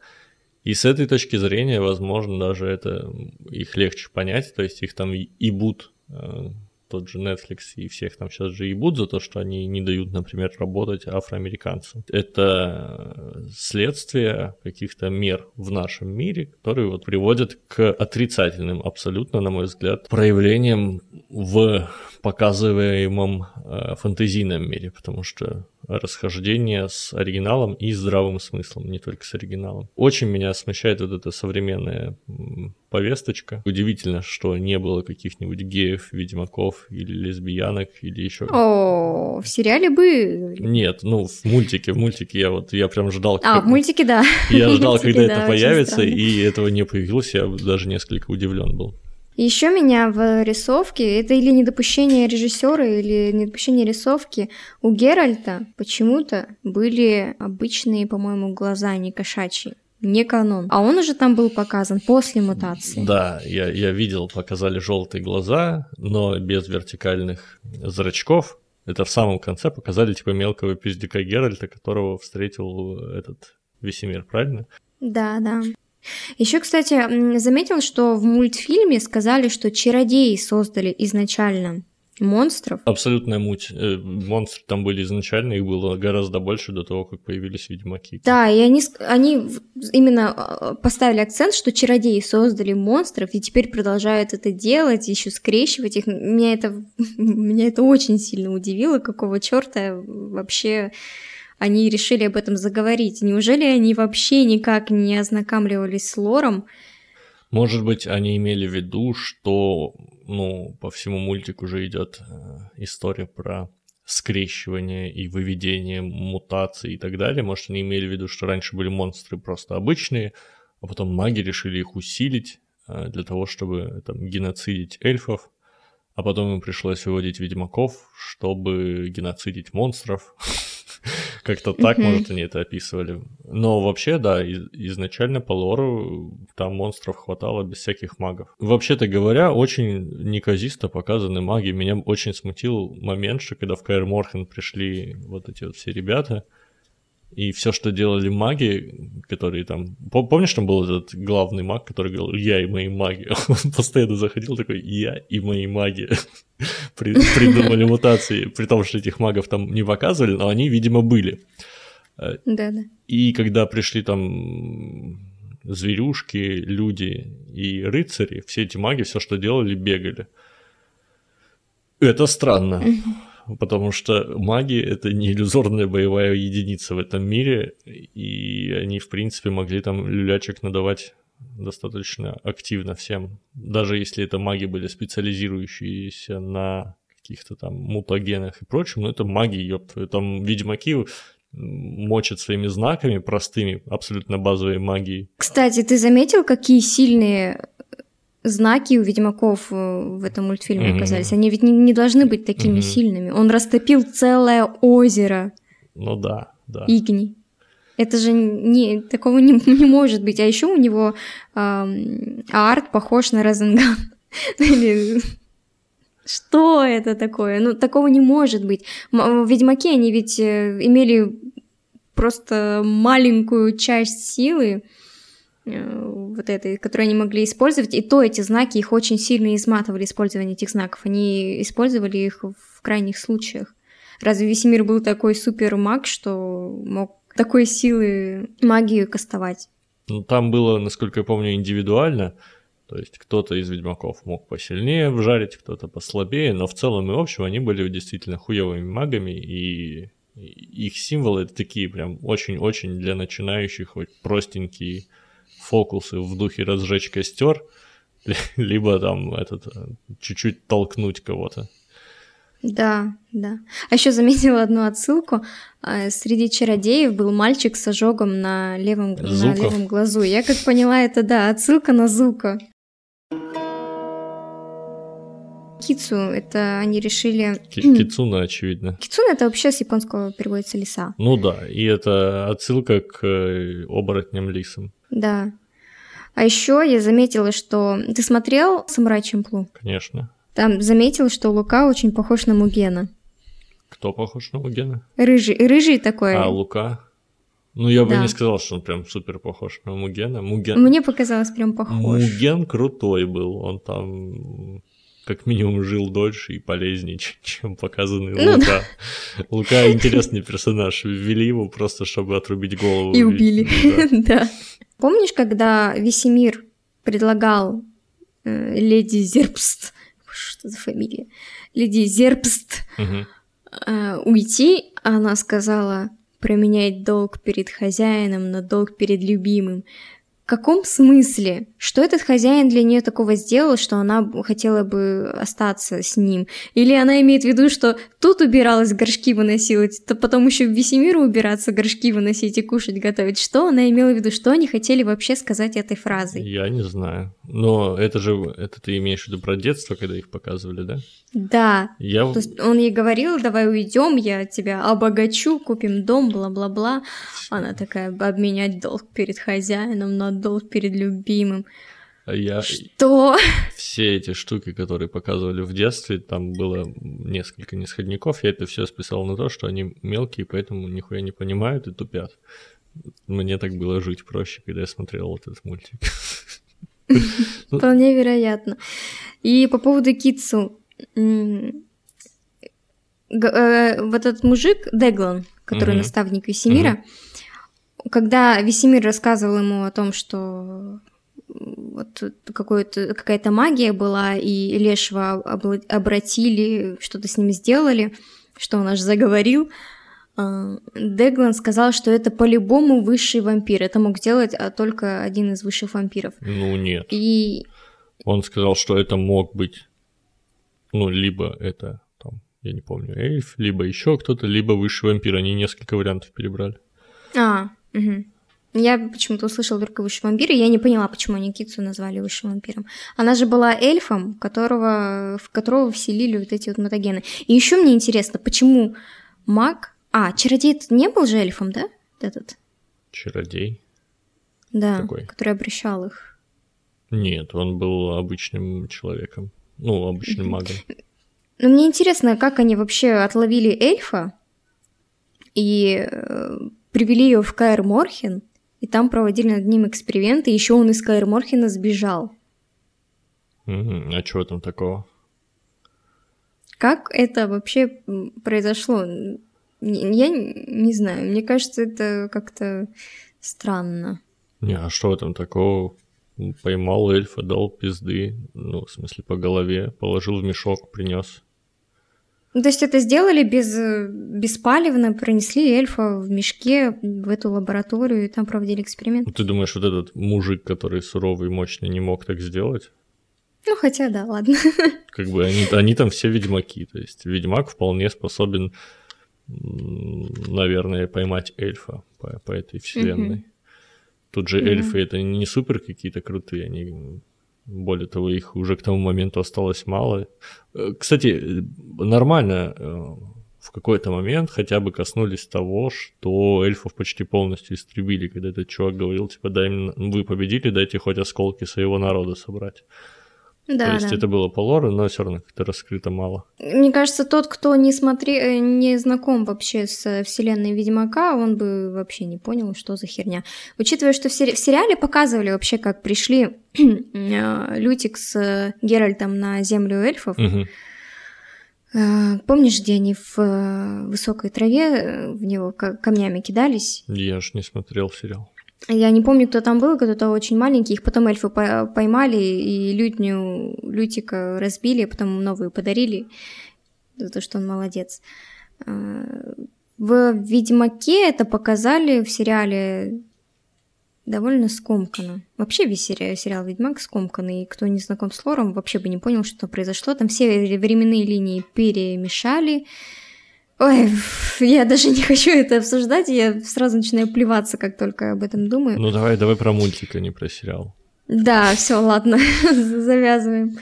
И с этой точки зрения, возможно, даже это их легче понять, то есть их там ебут, э, тот же Netflix и всех там сейчас же ебут за то, что они не дают, например, работать афроамериканцам. Это следствие каких-то мер в нашем мире, которые вот приводят к отрицательным абсолютно, на мой взгляд, проявлениям в показываемом э, фэнтезийном мире, потому что расхождение с оригиналом и здравым смыслом, не только с оригиналом. Очень меня смущает вот эта современная повесточка. Удивительно, что не было каких-нибудь геев, ведьмаков или лесбиянок или еще. О, в сериале бы. Нет, ну в мультике, в мультике я вот я прям ждал. А в мультике да. Я ждал, когда это появится, и этого не появилось, я даже несколько удивлен был. Еще меня в рисовке, это или недопущение режиссера, или недопущение рисовки, у Геральта почему-то были обычные, по-моему, глаза, не кошачьи. Не канон. А он уже там был показан после мутации. Да, я, я видел, показали желтые глаза, но без вертикальных зрачков. Это в самом конце показали типа мелкого пиздюка Геральта, которого встретил этот Весемир, правильно? Да, да. Еще, кстати, заметил, что в мультфильме сказали, что чародеи создали изначально монстров. Абсолютная муть. Э, монстры там были изначально, их было гораздо больше до того, как появились ведьмаки. Да, и они, они именно а, поставили акцент, что чародеи создали монстров, и теперь продолжают это делать, еще скрещивать их. Меня это, меня это очень сильно удивило, какого черта вообще они решили об этом заговорить. Неужели они вообще никак не ознакомливались с лором? Может быть, они имели в виду, что ну, по всему мультику уже идет э, история про скрещивание и выведение мутаций и так далее. Может, они имели в виду, что раньше были монстры просто обычные, а потом маги решили их усилить э, для того, чтобы там, геноцидить эльфов, а потом им пришлось выводить ведьмаков, чтобы геноцидить монстров. Как-то так, может, они это описывали. Но вообще, да, изначально по лору там монстров хватало без всяких магов. Вообще-то говоря, очень неказисто показаны маги. Меня очень смутил момент, что когда в Каэр Морхен пришли вот эти вот все ребята, и все, что делали маги, которые там... Помнишь, там был этот главный маг, который говорил «я и мои маги»? Он постоянно заходил такой «я и мои маги». Придумали мутации, при том, что этих магов там не показывали, но они, видимо, были. Да-да. И когда пришли там зверюшки, люди и рыцари, все эти маги, все, что делали, бегали. Это странно потому что маги — это не иллюзорная боевая единица в этом мире, и они, в принципе, могли там люлячек надавать достаточно активно всем. Даже если это маги были специализирующиеся на каких-то там мутагенах и прочем, но это маги, ёпт. Там ведьмаки мочат своими знаками простыми, абсолютно базовой магией. Кстати, ты заметил, какие сильные знаки у ведьмаков э, в этом мультфильме mm-hmm. оказались. Они ведь не, не должны быть такими mm-hmm. сильными. Он растопил целое озеро. Ну да, да. Игни. Это же не, такого не, не может быть. А еще у него эм, арт похож на Розенган. Или что это такое? Ну, такого не может быть. Ведьмаки, они ведь э, имели просто маленькую часть силы, Э, вот этой, которые они могли использовать, и то эти знаки их очень сильно изматывали использование этих знаков. Они использовали их в крайних случаях. Разве весь мир был такой супер маг, что мог такой силы магию кастовать? Ну, там было, насколько я помню, индивидуально. То есть кто-то из ведьмаков мог посильнее вжарить, кто-то послабее, но в целом и общем они были действительно хуевыми магами, и их символы это такие прям очень-очень для начинающих вот простенькие фокусы в духе разжечь костер, либо там этот э, чуть-чуть толкнуть кого-то. Да, да. А еще заметила одну отсылку. А, среди чародеев был мальчик с ожогом на левом, на левом глазу. Я как поняла, это да, отсылка на Зука. Кицу, это они решили... Кицуна, очевидно. Кицуна это вообще с японского переводится лиса. Ну да, и это отсылка к э, оборотням лисам. Да. А еще я заметила, что... Ты смотрел «Самурай Чемплу»? Конечно. Там заметил, что Лука очень похож на Мугена. Кто похож на Мугена? Рыжий, рыжий такой. А, Лука? Ну, я бы да. не сказал, что он прям супер похож на Мугена. Муген... Мне показалось прям похож. Муген крутой был, он там как минимум жил дольше и полезнее, чем показанный ну, Лука. Да. Лука интересный персонаж. Ввели его просто, чтобы отрубить голову. И убили. Да. Помнишь, когда Весемир предлагал э, леди Зербст, что за фамилия, леди Зербст угу. э, уйти, она сказала променять долг перед хозяином на долг перед любимым. В каком смысле? Что этот хозяин для нее такого сделал, что она хотела бы остаться с ним? Или она имеет в виду, что тут убиралась горшки выносить, то потом еще в весь мир убираться, горшки выносить и кушать готовить? Что она имела в виду? Что они хотели вообще сказать этой фразой? Я не знаю. Но это же, это ты имеешь в виду про детство, когда их показывали, да? Да. Я... То есть он ей говорил, давай уйдем, я тебя обогачу, купим дом, бла-бла-бла. Она такая, обменять долг перед хозяином на долг перед любимым. Я... Что? Все эти штуки, которые показывали в детстве, там было несколько нисходников, я это все списал на то, что они мелкие, поэтому нихуя не понимают и тупят. Мне так было жить проще, когда я смотрел вот этот мультик. Вполне вероятно. И по поводу Китсу. Э, вот этот мужик, Деглан, который наставник Весемира, когда Весемир рассказывал ему о том, что вот какая-то магия была, и Лешего обратили, что-то с ним сделали, что он аж заговорил, а, Деглан сказал, что это по-любому высший вампир. Это мог сделать а, только один из высших вампиров. Ну нет. И... Он сказал, что это мог быть, ну, либо это, там, я не помню, эльф, либо еще кто-то, либо высший вампир. Они несколько вариантов перебрали. А, угу. Я почему-то услышала только высший вампир, и я не поняла, почему они Китсу назвали высшим вампиром. Она же была эльфом, которого, в которого вселили вот эти вот мутагены. И еще мне интересно, почему маг а, чародей не был же эльфом, да? Этот? Чародей? Да, Какой? который обращал их. Нет, он был обычным человеком. Ну, обычным магом. Ну, мне интересно, как они вообще отловили эльфа и э, привели ее в Каэр Морхен, и там проводили над ним эксперименты, и еще он из Каэр Морхена сбежал. Угу. А чего там такого? Как это вообще произошло? Я не знаю, мне кажется, это как-то странно. Не, а что там такого? Поймал эльфа, дал пизды, ну, в смысле, по голове, положил в мешок, принес. Ну, то есть это сделали без, беспалевно, пронесли эльфа в мешке в эту лабораторию и там проводили эксперимент. Ну, ты думаешь, вот этот мужик, который суровый и мощный, не мог так сделать? Ну, хотя да, ладно. Как бы они, они там все ведьмаки, то есть ведьмак вполне способен наверное, поймать эльфа по, по этой вселенной. Mm-hmm. Тут же эльфы это не супер какие-то крутые, они более того, их уже к тому моменту осталось мало. Э, кстати, нормально э, в какой-то момент хотя бы коснулись того, что эльфов почти полностью истребили, когда этот чувак говорил, типа, дай вы победили, дайте хоть осколки своего народа собрать. Да, То есть да. это было по лору, но все равно как-то раскрыто мало. Мне кажется, тот, кто не смотри, э, не знаком вообще с вселенной Ведьмака, он бы вообще не понял, что за херня. Учитывая, что в, сери- в сериале показывали вообще, как пришли э, Лютик с Геральтом на землю эльфов. Угу. Помнишь, где они в высокой траве в него камнями кидались? Я ж не смотрел сериал. Я не помню, кто там был, кто-то очень маленький. Их потом эльфы поймали и лютню, лютика разбили, а потом новую подарили за то, что он молодец. А, в Ведьмаке это показали в сериале довольно скомканно. Вообще весь сериал, сериал Ведьмак скомканный, и кто не знаком с лором, вообще бы не понял, что произошло. Там все временные линии перемешали, Ой, я даже не хочу это обсуждать, я сразу начинаю плеваться, как только об этом думаю. Ну давай, давай про мультик, а не про сериал. Да, все, ладно, завязываем.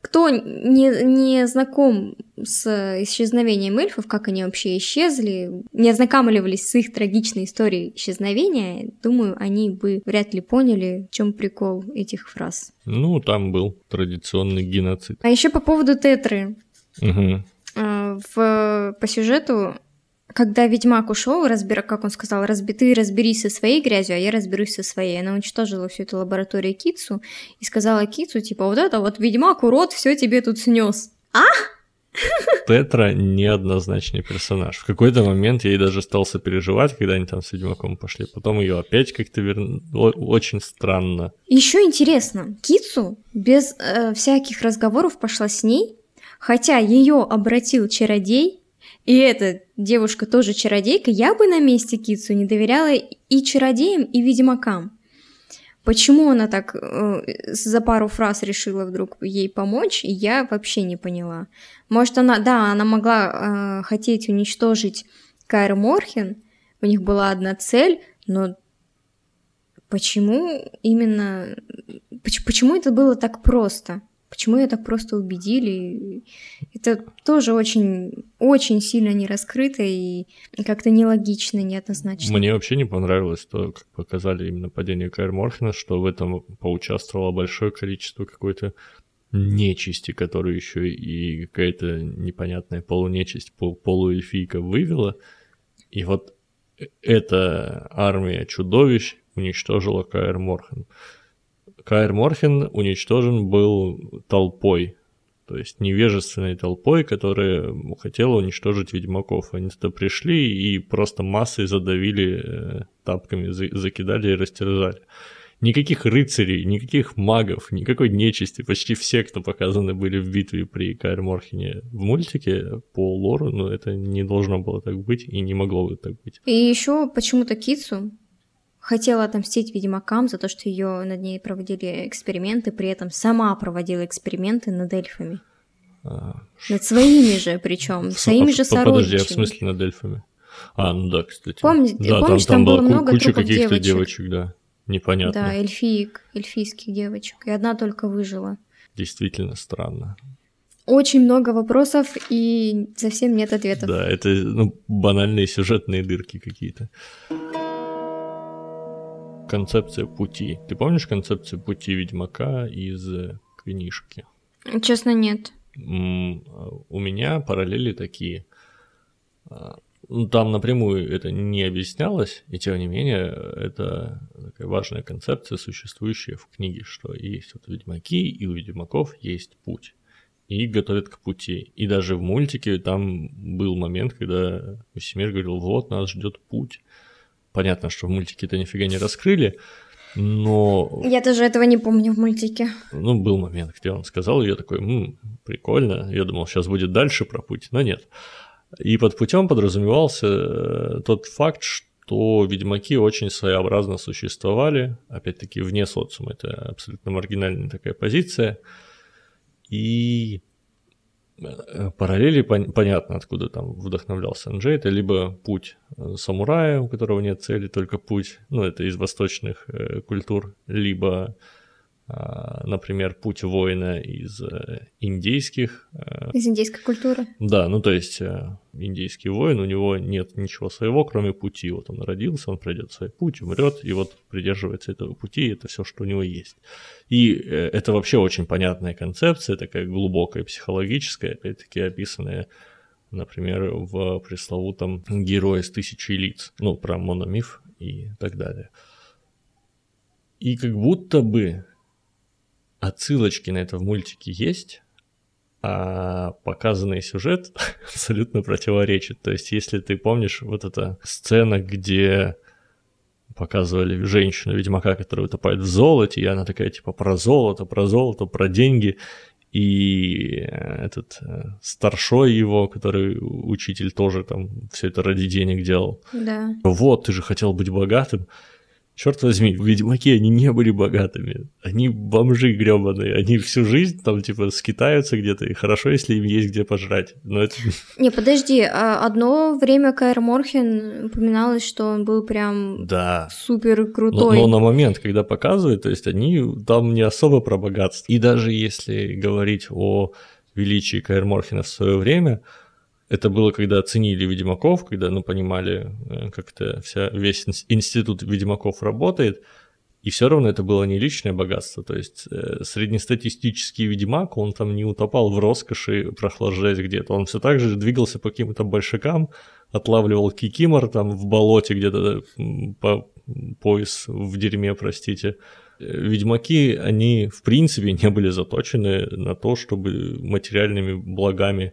Кто не, не знаком с исчезновением эльфов, как они вообще исчезли, не ознакомливались с их трагичной историей исчезновения, думаю, они бы вряд ли поняли, в чем прикол этих фраз. Ну, там был традиционный геноцид. А еще по поводу тетры. Угу. Э, в, по сюжету, когда Ведьмак ушел, разбира, как он сказал, разби, ты разберись со своей грязью, а я разберусь со своей. Она уничтожила всю эту лабораторию Китсу и сказала Китсу, типа, вот это вот Ведьмак, урод, все тебе тут снес. А? Тетра неоднозначный персонаж. В какой-то момент я ей даже стал сопереживать, когда они там с Ведьмаком пошли. Потом ее опять как-то вер... очень странно. Еще интересно, Китсу без э, всяких разговоров пошла с ней, Хотя ее обратил чародей, и эта девушка тоже чародейка, я бы на месте Кицу не доверяла и чародеям, и ведьмакам. Почему она так э, за пару фраз решила вдруг ей помочь, я вообще не поняла. Может, она, да, она могла э, хотеть уничтожить Кайр Морхен, у них была одна цель, но почему именно... Почему это было так просто? Почему ее так просто убедили. Это тоже очень, очень сильно не раскрыто и как-то нелогично, неоднозначно. Мне вообще не понравилось то, как показали именно падение Кайр Морхена, что в этом поучаствовало большое количество какой-то нечисти, которую еще и какая-то непонятная полунечисть, полуэльфийка вывела. И вот э, эта армия чудовищ уничтожила Каэр Морхен. Каэр Морхен уничтожен был толпой, то есть невежественной толпой, которая хотела уничтожить ведьмаков. Они туда пришли и просто массой задавили э, тапками, закидали и растерзали. Никаких рыцарей, никаких магов, никакой нечисти. Почти все, кто показаны были в битве при Каэр Морхене в мультике по лору, но это не должно было так быть и не могло бы так быть. И еще почему-то Кицу хотела отомстить ведьмакам за то, что ее над ней проводили эксперименты, при этом сама проводила эксперименты над эльфами. А, над своими же, причем, своими же сородичами. Подожди, а в смысле над эльфами? А, ну да, кстати. Помните, да, помнишь, там, там, там было много куча каких-то девочек. девочек, да. Непонятно. Да, эльфиек, эльфийских девочек. И одна только выжила. Действительно странно. Очень много вопросов и совсем нет ответов. Да, это ну, банальные сюжетные дырки какие-то концепция пути. Ты помнишь концепцию пути Ведьмака из книжки? Честно, нет. У меня параллели такие. А, ну, там напрямую это не объяснялось, и тем не менее это такая важная концепция, существующая в книге, что есть вот ведьмаки, и у ведьмаков есть путь. И их готовят к пути. И даже в мультике там был момент, когда Весемир говорил, вот нас ждет путь. Понятно, что в мультике это нифига не раскрыли, но... Я тоже этого не помню в мультике. Ну, был момент, где он сказал, и я такой, М, прикольно. Я думал, сейчас будет дальше про путь, но нет. И под путем подразумевался э, тот факт, что ведьмаки очень своеобразно существовали, опять-таки вне социума, это абсолютно маргинальная такая позиция. И параллели пон- понятно, откуда там вдохновлялся Анджей. Это либо путь э, самурая, у которого нет цели, только путь, ну, это из восточных э, культур, либо например, путь воина из э, индейских. Э, из индейской культуры? Да, ну то есть э, индейский воин, у него нет ничего своего, кроме пути. Вот он родился, он пройдет свой путь, умрет, и вот придерживается этого пути, и это все, что у него есть. И это вообще очень понятная концепция, такая глубокая, психологическая, опять-таки описанная например, в пресловутом «Герое с тысячей лиц», ну, про мономиф и так далее. И как будто бы отсылочки на это в мультике есть, а показанный сюжет абсолютно противоречит. То есть, если ты помнишь вот эта сцена, где показывали женщину ведьмака, которая утопает в золоте, и она такая типа про золото, про золото, про деньги, и этот э, старшой его, который учитель тоже там все это ради денег делал. Да. Вот, ты же хотел быть богатым. Черт возьми, ведьмаки, они не были богатыми. Они бомжи гребаные. Они всю жизнь там, типа, скитаются где-то. И хорошо, если им есть где пожрать. Но это... Не, подожди. А одно время Кайр Морхен упоминалось, что он был прям да. супер крутой. Но, но на момент, когда показывают, то есть они там не особо про богатство. И даже если говорить о величии Кайр Морхена в свое время, это было, когда оценили Ведьмаков, когда, ну, понимали, э, как это вся, весь институт Ведьмаков работает, и все равно это было не личное богатство, то есть э, среднестатистический Ведьмак, он там не утопал в роскоши, прохлаждаясь где-то, он все так же двигался по каким-то большакам, отлавливал кикимор там в болоте где-то по пояс в дерьме, простите. Э, ведьмаки, они в принципе не были заточены на то, чтобы материальными благами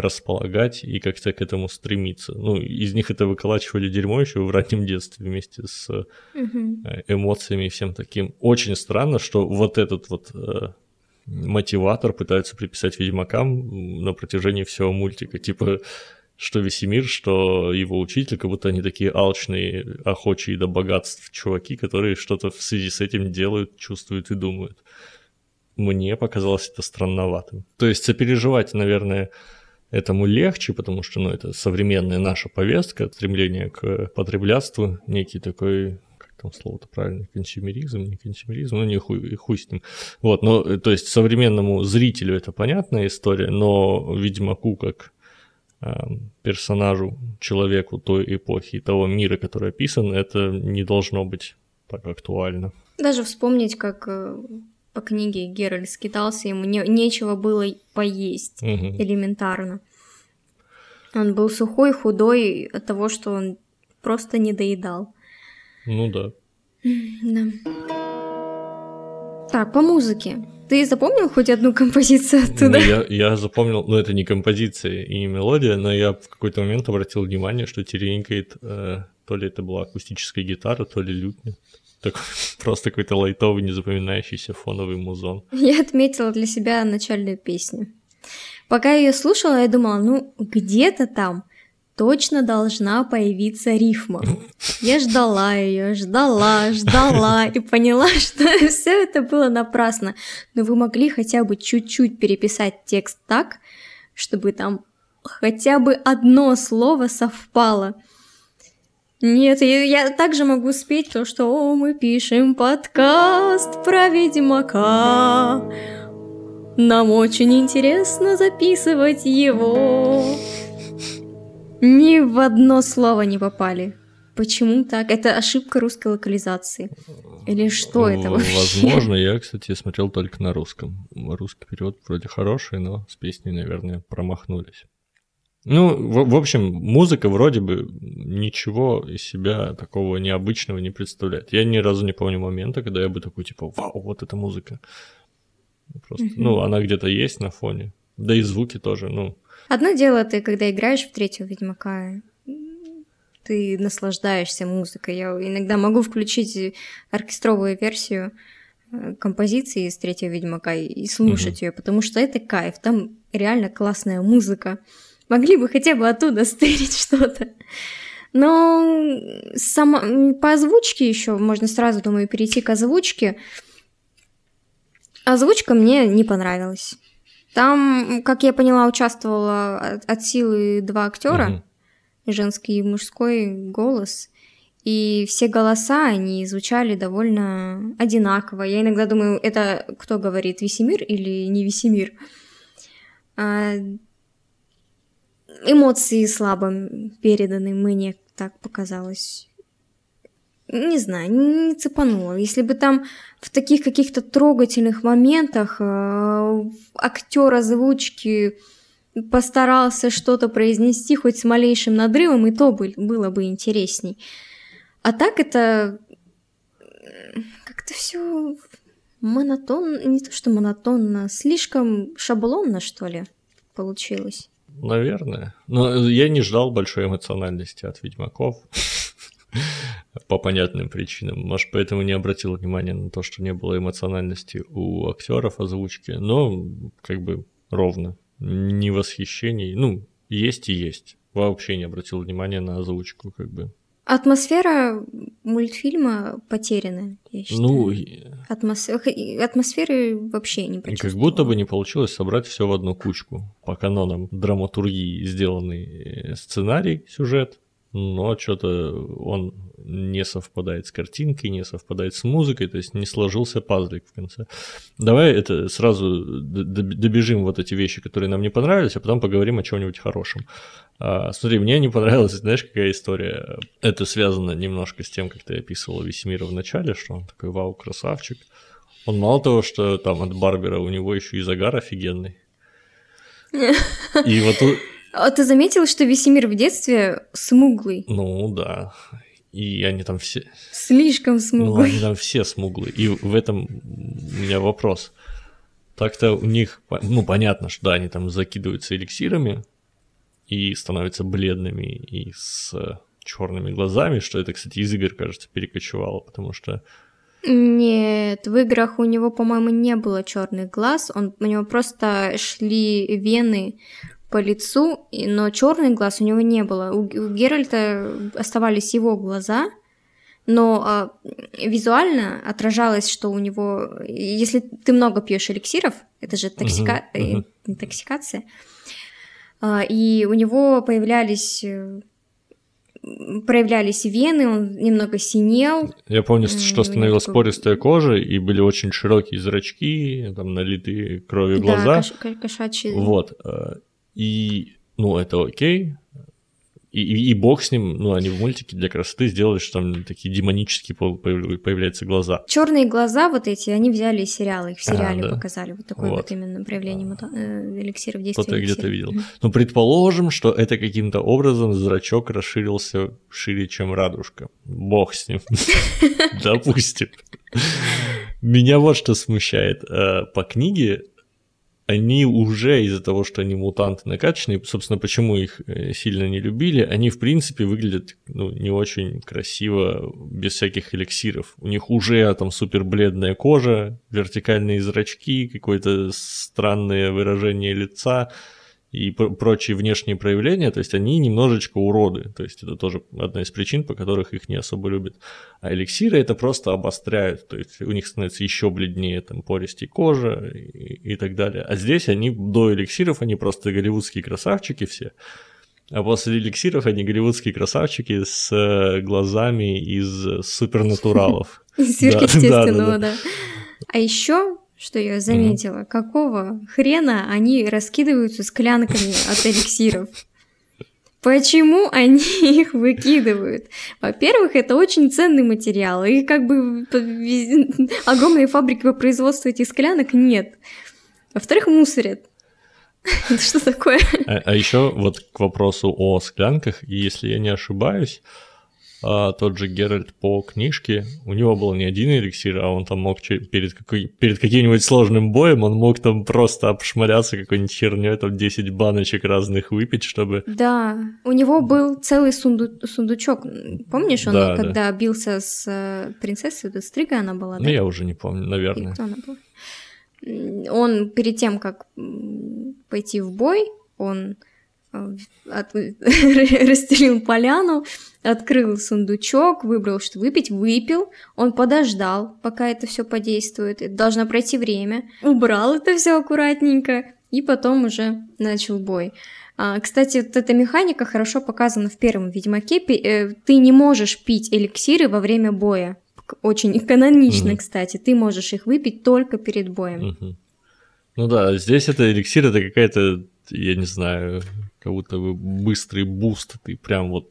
располагать и как-то к этому стремиться. Ну, из них это выколачивали дерьмо еще в раннем детстве вместе с угу. эмоциями и всем таким. Очень странно, что вот этот вот э, мотиватор пытаются приписать ведьмакам на протяжении всего мультика. Типа, что Весемир, что его учитель, как будто они такие алчные, охочие до богатств чуваки, которые что-то в связи с этим делают, чувствуют и думают. Мне показалось это странноватым. То есть сопереживать, наверное, этому легче, потому что ну, это современная наша повестка, стремление к потреблятству, некий такой, там слово-то правильно, консюмеризм, не консюмеризм, ну не хуй, хуй с ним. Вот, э, то есть современному зрителю это понятная история, но Ведьмаку как э, персонажу, человеку той эпохи, того мира, который описан, это не должно быть так актуально. Даже вспомнить, как э, по книге Геральт скитался, ему не, нечего было поесть угу. элементарно. Он был сухой, худой от того, что он просто не доедал. Ну да. Да. Так, по музыке. Ты запомнил хоть одну композицию оттуда? Ну, я, я запомнил, ну это не композиция и не мелодия, но я в какой-то момент обратил внимание, что теренькает, э, то ли это была акустическая гитара, то ли лютня. Так, просто какой-то лайтовый, незапоминающийся фоновый музон. Я отметила для себя начальную песню. Пока я ее слушала, я думала, ну где-то там точно должна появиться рифма. Я ждала ее, ждала, ждала и поняла, что все это было напрасно. Но вы могли хотя бы чуть-чуть переписать текст так, чтобы там хотя бы одно слово совпало. Нет, я, я также могу спеть то, что мы пишем подкаст про Ведьмака. Нам очень интересно записывать его. Ни в одно слово не попали. Почему так? Это ошибка русской локализации. Или что это вообще? Возможно, я, кстати, смотрел только на русском. Русский перевод вроде хороший, но с песней, наверное, промахнулись. Ну, в, в общем, музыка вроде бы ничего из себя такого необычного не представляет. Я ни разу не помню момента, когда я бы такой, типа, вау, вот эта музыка. Просто, mm-hmm. ну, она где-то есть на фоне. Да и звуки тоже, ну, Одно дело, ты когда играешь в третьего Ведьмака, ты наслаждаешься музыкой. Я иногда могу включить оркестровую версию э, композиции из третьего Ведьмака и слушать угу. ее, потому что это кайф. Там реально классная музыка. Могли бы хотя бы оттуда стырить что-то. Но сама, по озвучке еще можно сразу, думаю, перейти к озвучке. Озвучка мне не понравилась. Там, как я поняла, участвовала от, от силы два актера, угу. женский и мужской голос. И все голоса, они звучали довольно одинаково. Я иногда думаю, это кто говорит, Весемир или не Весемир? Эмоции слабо переданы, мне так показалось не знаю, не цепануло. Если бы там в таких каких-то трогательных моментах э, актер озвучки постарался что-то произнести хоть с малейшим надрывом, и то бы, было бы интересней. А так это как-то все монотонно, не то что монотонно, слишком шаблонно, что ли, получилось. Наверное. Но я не ждал большой эмоциональности от Ведьмаков. по понятным причинам. Может, поэтому не обратил внимания на то, что не было эмоциональности у актеров озвучки, но как бы ровно. Не восхищений. Ну, есть и есть. Вообще не обратил внимания на озвучку, как бы. Атмосфера мультфильма потеряна, я считаю. Ну, Атмос... атмосферы вообще не Как будто бы не получилось собрать все в одну кучку. По канонам драматургии сделанный э, сценарий, сюжет, но что-то он не совпадает с картинкой, не совпадает с музыкой, то есть не сложился пазлик в конце. Давай это сразу добежим вот эти вещи, которые нам не понравились, а потом поговорим о чем-нибудь хорошем. А, смотри, мне не понравилась, знаешь, какая история. Это связано немножко с тем, как ты описывал Весемира в начале, что он такой вау, красавчик. Он мало того, что там от Барбера, у него еще и загар офигенный. И вот а ты заметил, что Весемир в детстве смуглый? Ну да. И они там все... Слишком смуглые. Ну, они там все смуглые. И в этом у меня вопрос. Так-то у них, ну, понятно, что да, они там закидываются эликсирами и становятся бледными и с черными глазами, что это, кстати, из игр, кажется, перекочевало, потому что нет, в играх у него, по-моему, не было черных глаз, он, у него просто шли вены по лицу, но черный глаз у него не было. У, у Геральта оставались его глаза, но а, визуально отражалось, что у него, если ты много пьешь эликсиров, это же токсика... uh-huh, uh-huh. интоксикация, а, и у него появлялись э, проявлялись вены, он немного синел. Я помню, что становилась такой... пористая кожа, и были очень широкие зрачки, там налитые кровью глаза. Да, кош- кошачьи. Вот. И, ну, это окей, и, и, и бог с ним, ну, они в мультике для красоты сделали, что там такие демонические появляются глаза. Черные глаза вот эти, они взяли из сериала, их в сериале а, да. показали. Вот такое вот, вот именно проявление мута... э, эликсира в действии. Кто-то где-то видел. Ну, предположим, что это каким-то образом зрачок расширился шире, чем радужка. Бог с ним. Допустим. Меня вот что смущает. Э, по книге они уже из-за того, что они мутанты накачанные, собственно, почему их э, сильно не любили, они, в принципе, выглядят ну, не очень красиво, без всяких эликсиров. У них уже там супер бледная кожа, вертикальные зрачки, какое-то странное выражение лица и прочие внешние проявления, то есть они немножечко уроды, то есть это тоже одна из причин, по которых их не особо любят. А эликсиры это просто обостряют, то есть у них становится еще бледнее там пористей кожа и, и так далее. А здесь они до эликсиров, они просто голливудские красавчики все, а после эликсиров они голливудские красавчики с э, глазами из супернатуралов. Сверхъестественного, да. А еще что я заметила, mm-hmm. какого хрена они раскидываются склянками от эликсиров? Почему они их выкидывают? Во-первых, это очень ценный материал, и как бы огромные фабрики по производству этих склянок нет. Во-вторых, мусорят. Это что такое? А, а еще вот к вопросу о склянках, если я не ошибаюсь, а, тот же Геральт по книжке, у него был не один эликсир, а он там мог перед, какой, перед каким-нибудь сложным боем, он мог там просто обшмаляться какой-нибудь херней, там 10 баночек разных выпить, чтобы... Да, у него был целый сунду... сундучок, помнишь, он да, когда да. бился с э, принцессой, это Стрига она была, ну, да? Ну, я уже не помню, наверное. И кто она была? Он перед тем, как пойти в бой, он от... расстелил поляну, открыл сундучок, выбрал, что выпить, выпил, он подождал, пока это все подействует, это должно пройти время, убрал это все аккуратненько и потом уже начал бой. А, кстати, вот эта механика хорошо показана в первом Ведьмаке. Э, ты не можешь пить эликсиры во время боя. Очень канонично, угу. кстати. Ты можешь их выпить только перед боем. Угу. Ну да, здесь это эликсир, это какая-то, я не знаю, как будто бы быстрый boost. Ты прям вот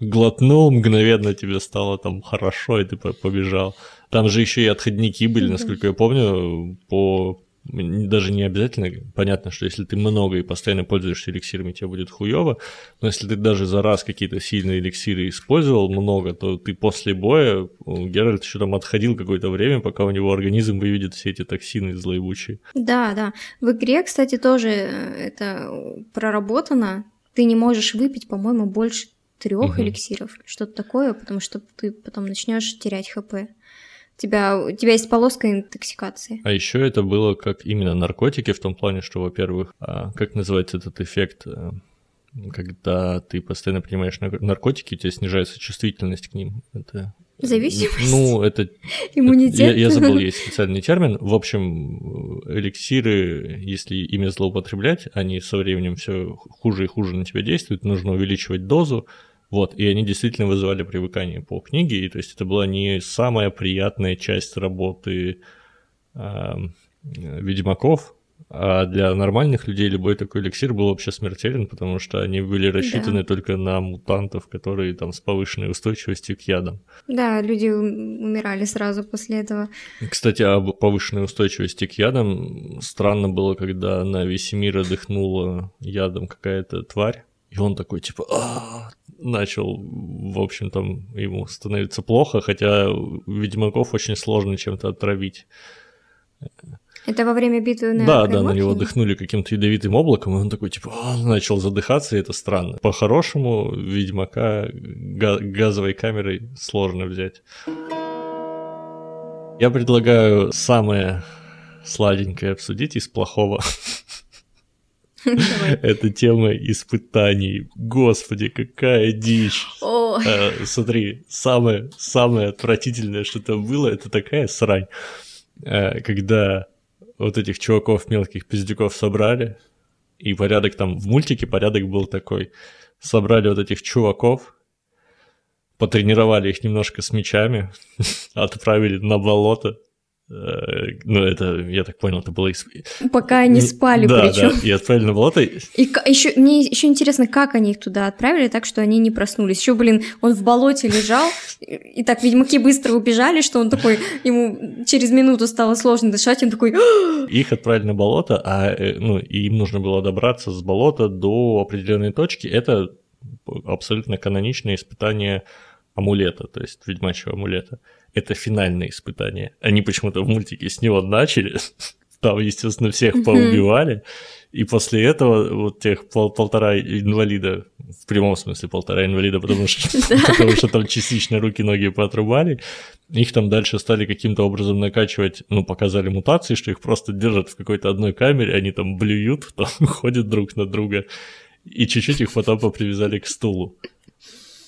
глотнул, мгновенно тебе стало там хорошо, и ты побежал. Там же еще и отходники были, насколько я помню, по даже не обязательно, понятно, что если ты много и постоянно пользуешься эликсирами, тебе будет хуево, но если ты даже за раз какие-то сильные эликсиры использовал много, то ты после боя, Геральт еще там отходил какое-то время, пока у него организм выведет все эти токсины злоебучие. Да, да. В игре, кстати, тоже э, это проработано. Ты не можешь выпить, по-моему, больше трех угу. эликсиров, что-то такое, потому что ты потом начнешь терять хп. Тебя, у тебя есть полоска интоксикации. А еще это было как именно наркотики в том плане, что, во-первых, а, как называется этот эффект, э, когда ты постоянно принимаешь наркотики, у тебя снижается чувствительность к ним. Это Зависимость? Ну, это... Иммунитет? Я, я забыл, есть специальный термин. В общем, эликсиры, если ими злоупотреблять, они со временем все хуже и хуже на тебя действуют, нужно увеличивать дозу, вот, и они действительно вызывали привыкание по книге, и то есть это была не самая приятная часть работы э, ведьмаков, а для нормальных людей любой такой эликсир был вообще смертелен, потому что они были рассчитаны да. только на мутантов, которые там с повышенной устойчивостью к ядам. Да, люди умирали сразу после этого. Кстати, об повышенной устойчивости к ядам странно было, когда на весь мир дыхнула ядом какая-то тварь, и он такой, типа, а начал, в общем, там ему становится плохо, хотя ведьмаков очень сложно чем-то отравить. Это во время битвы на Да, да, на него дыхнули каким-то ядовитым облаком, и он такой, типа, начал задыхаться, и это странно. По-хорошему, ведьмака газовой камерой сложно взять. Я предлагаю самое сладенькое обсудить из плохого. Это тема испытаний. Господи, какая дичь. Э, смотри, самое, самое отвратительное, что там было, это такая срань. Э, когда вот этих чуваков мелких пиздюков собрали, и порядок там, в мультике порядок был такой. Собрали вот этих чуваков, потренировали их немножко с мечами, отправили на болото. Э, ну, это, я так понял, это было... Пока они спали да, причем. Да, и отправили на болото. И еще, мне еще интересно, как они их туда отправили, так что они не проснулись. Еще, блин, он в болоте лежал, и так ведьмаки быстро убежали, что он такой, ему через минуту стало сложно дышать, он такой... Их отправили на болото, а э, ну, им нужно было добраться с болота до определенной точки. Это абсолютно каноничное испытание амулета, то есть ведьмачьего амулета. Это финальное испытание. Они почему-то в мультике с него начали, там, естественно, всех поубивали, и после этого вот тех пол полтора инвалида, в прямом смысле полтора инвалида, потому что, потому что там частично руки-ноги поотрубали, их там дальше стали каким-то образом накачивать, ну, показали мутации, что их просто держат в какой-то одной камере, они там блюют, там ходят друг на друга, и чуть-чуть их потом попривязали к стулу.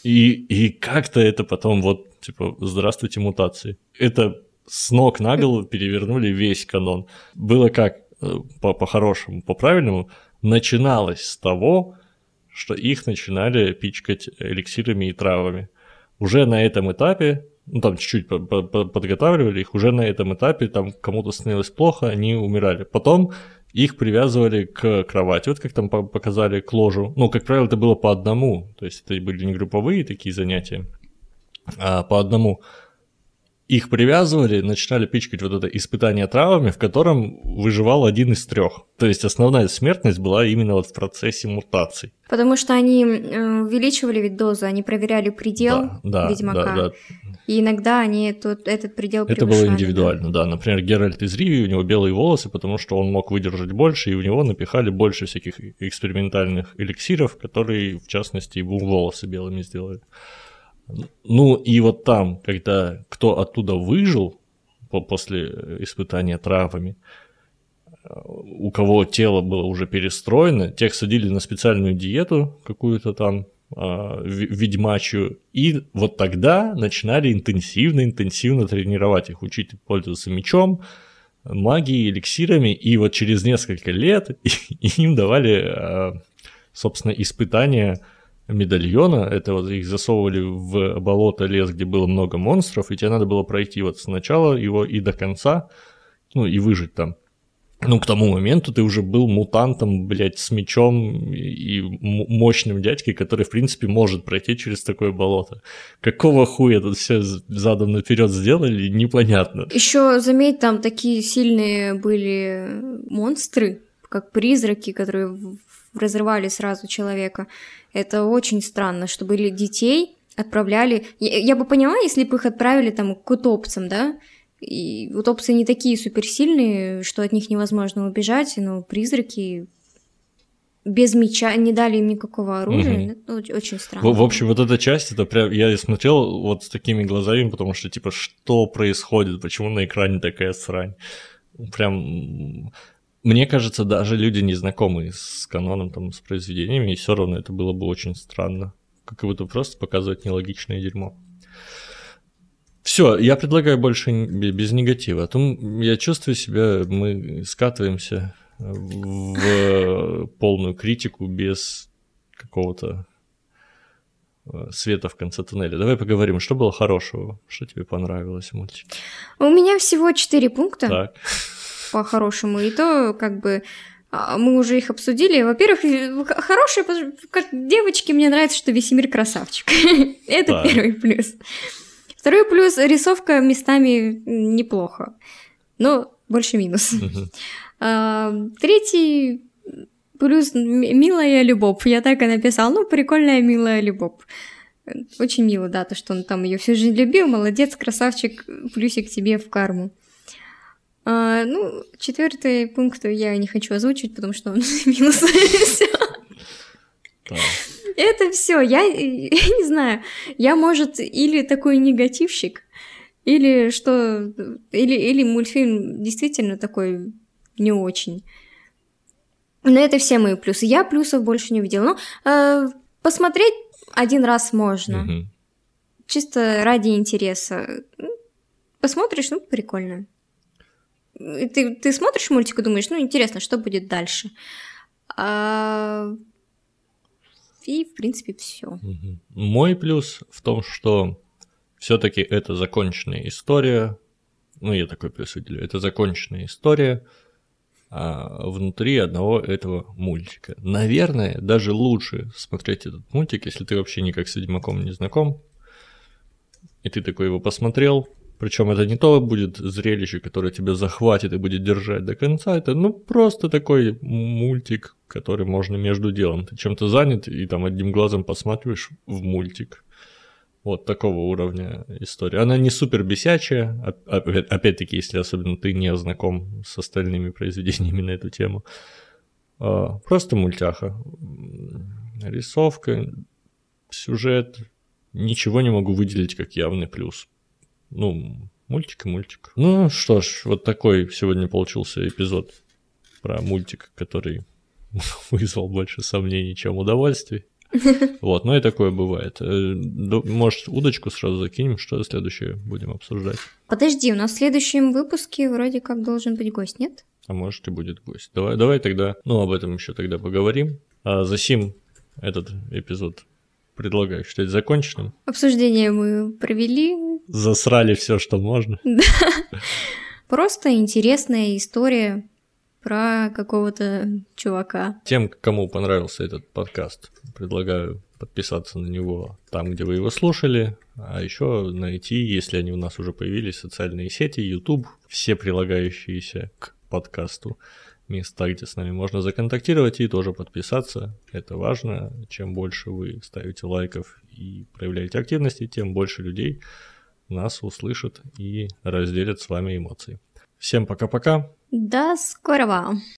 И, и как-то это потом вот, типа, здравствуйте, мутации. Это с ног на голову перевернули весь канон. Было как, э, по-хорошему, по по-правильному, начиналось с того, что их начинали пичкать эликсирами и травами. Уже на этом этапе, ну там чуть-чуть подготавливали их, уже на этом этапе там кому-то становилось плохо, они умирали. Потом их привязывали к кровати, вот как там показали, к ложу. Ну, как правило, это было по одному, то есть это были не групповые такие занятия, а по одному. Их привязывали, начинали пичкать вот это испытание травами, в котором выживал один из трех. То есть основная смертность была именно вот в процессе мутаций. Потому что они увеличивали ведь дозу, они проверяли предел да, да, ведьмака. Да, да. И иногда они тут, этот предел Это было индивидуально, да. да. Например, Геральт из Риви, у него белые волосы, потому что он мог выдержать больше, и у него напихали больше всяких экспериментальных эликсиров, которые, в частности, ему волосы белыми сделали. Ну и вот там, когда кто оттуда выжил после испытания травами, у кого тело было уже перестроено, тех садили на специальную диету какую-то там, э, ведьмачью, и вот тогда начинали интенсивно-интенсивно тренировать их, учить пользоваться мечом, магией, эликсирами, и вот через несколько лет им давали, э, собственно, испытания медальона, это вот их засовывали в болото, лес, где было много монстров, и тебе надо было пройти вот сначала его и до конца, ну и выжить там. Ну, к тому моменту ты уже был мутантом, блядь, с мечом и мощным дядькой, который, в принципе, может пройти через такое болото. Какого хуя тут все задом наперед сделали, непонятно. Еще заметь, там такие сильные были монстры, как призраки, которые разрывали сразу человека. Это очень странно, что были детей отправляли... Я, я бы поняла, если бы их отправили там к утопцам, да? И утопцы не такие суперсильные, что от них невозможно убежать, но призраки без меча, не дали им никакого оружия, угу. это очень странно. В, в общем, вот эта часть, это прям, я смотрел вот с такими глазами, потому что, типа, что происходит, почему на экране такая срань? Прям, мне кажется, даже люди, незнакомые с каноном, там, с произведениями, и все равно это было бы очень странно. Как будто просто показывать нелогичное дерьмо. Все, я предлагаю больше без негатива. А то я чувствую себя, мы скатываемся в полную критику без какого-то э, света в конце туннеля. Давай поговорим, что было хорошего, что тебе понравилось в мультике. У меня всего четыре пункта. Так. По-хорошему. И то, как бы, а, мы уже их обсудили. Во-первых, хорошие, как девочки, мне нравится, что весь мир красавчик. Это первый плюс. Второй плюс, рисовка местами неплохо, но больше минус. А, третий плюс, милая любовь. Я так и написала, ну, прикольная милая любовь. Очень мило, да, то, что он там ее всю жизнь любил, молодец, красавчик, плюсик тебе в карму. А, ну, четвертый пункт я не хочу озвучивать, потому что он минус. Это все. Я, я не знаю. Я, может, или такой негативщик, или что. Или, или мультфильм действительно такой не очень. Но это все мои плюсы. Я плюсов больше не видела. Но э, посмотреть один раз можно. Угу. Чисто ради интереса. Посмотришь, ну, прикольно. Ты, ты смотришь мультик и думаешь, ну, интересно, что будет дальше. А И, в принципе, все. Мой плюс в том, что все-таки это законченная история. Ну, я такой плюс выделю. Это законченная история а, внутри одного этого мультика. Наверное, даже лучше смотреть этот мультик, если ты вообще никак с Ведьмаком не знаком. И ты такой его посмотрел, причем это не то будет зрелище, которое тебя захватит и будет держать до конца. Это ну просто такой мультик, который можно между делом. Ты чем-то занят и там одним глазом посматриваешь в мультик. Вот такого уровня история. Она не супер бесячая, опять-таки, если особенно ты не знаком с остальными произведениями на эту тему. А, просто мультяха. Рисовка, сюжет. Ничего не могу выделить как явный плюс ну, мультик и мультик. Ну что ж, вот такой сегодня получился эпизод про мультик, который вызвал больше сомнений, чем удовольствий. Вот, но и такое бывает. Э, может, удочку сразу закинем, что следующее будем обсуждать. Подожди, у нас в следующем выпуске вроде как должен быть гость, нет? А может и будет гость. Давай, давай тогда, ну, об этом еще тогда поговорим. А за сим этот эпизод предлагаю считать законченным. Обсуждение мы провели, засрали все, что можно. Да. Просто интересная история про какого-то чувака. Тем, кому понравился этот подкаст, предлагаю подписаться на него там, где вы его слушали, а еще найти, если они у нас уже появились, социальные сети, YouTube, все прилагающиеся к подкасту места, где с нами можно законтактировать и тоже подписаться. Это важно. Чем больше вы ставите лайков и проявляете активности, тем больше людей нас услышат и разделят с вами эмоции. Всем пока-пока. До скорого.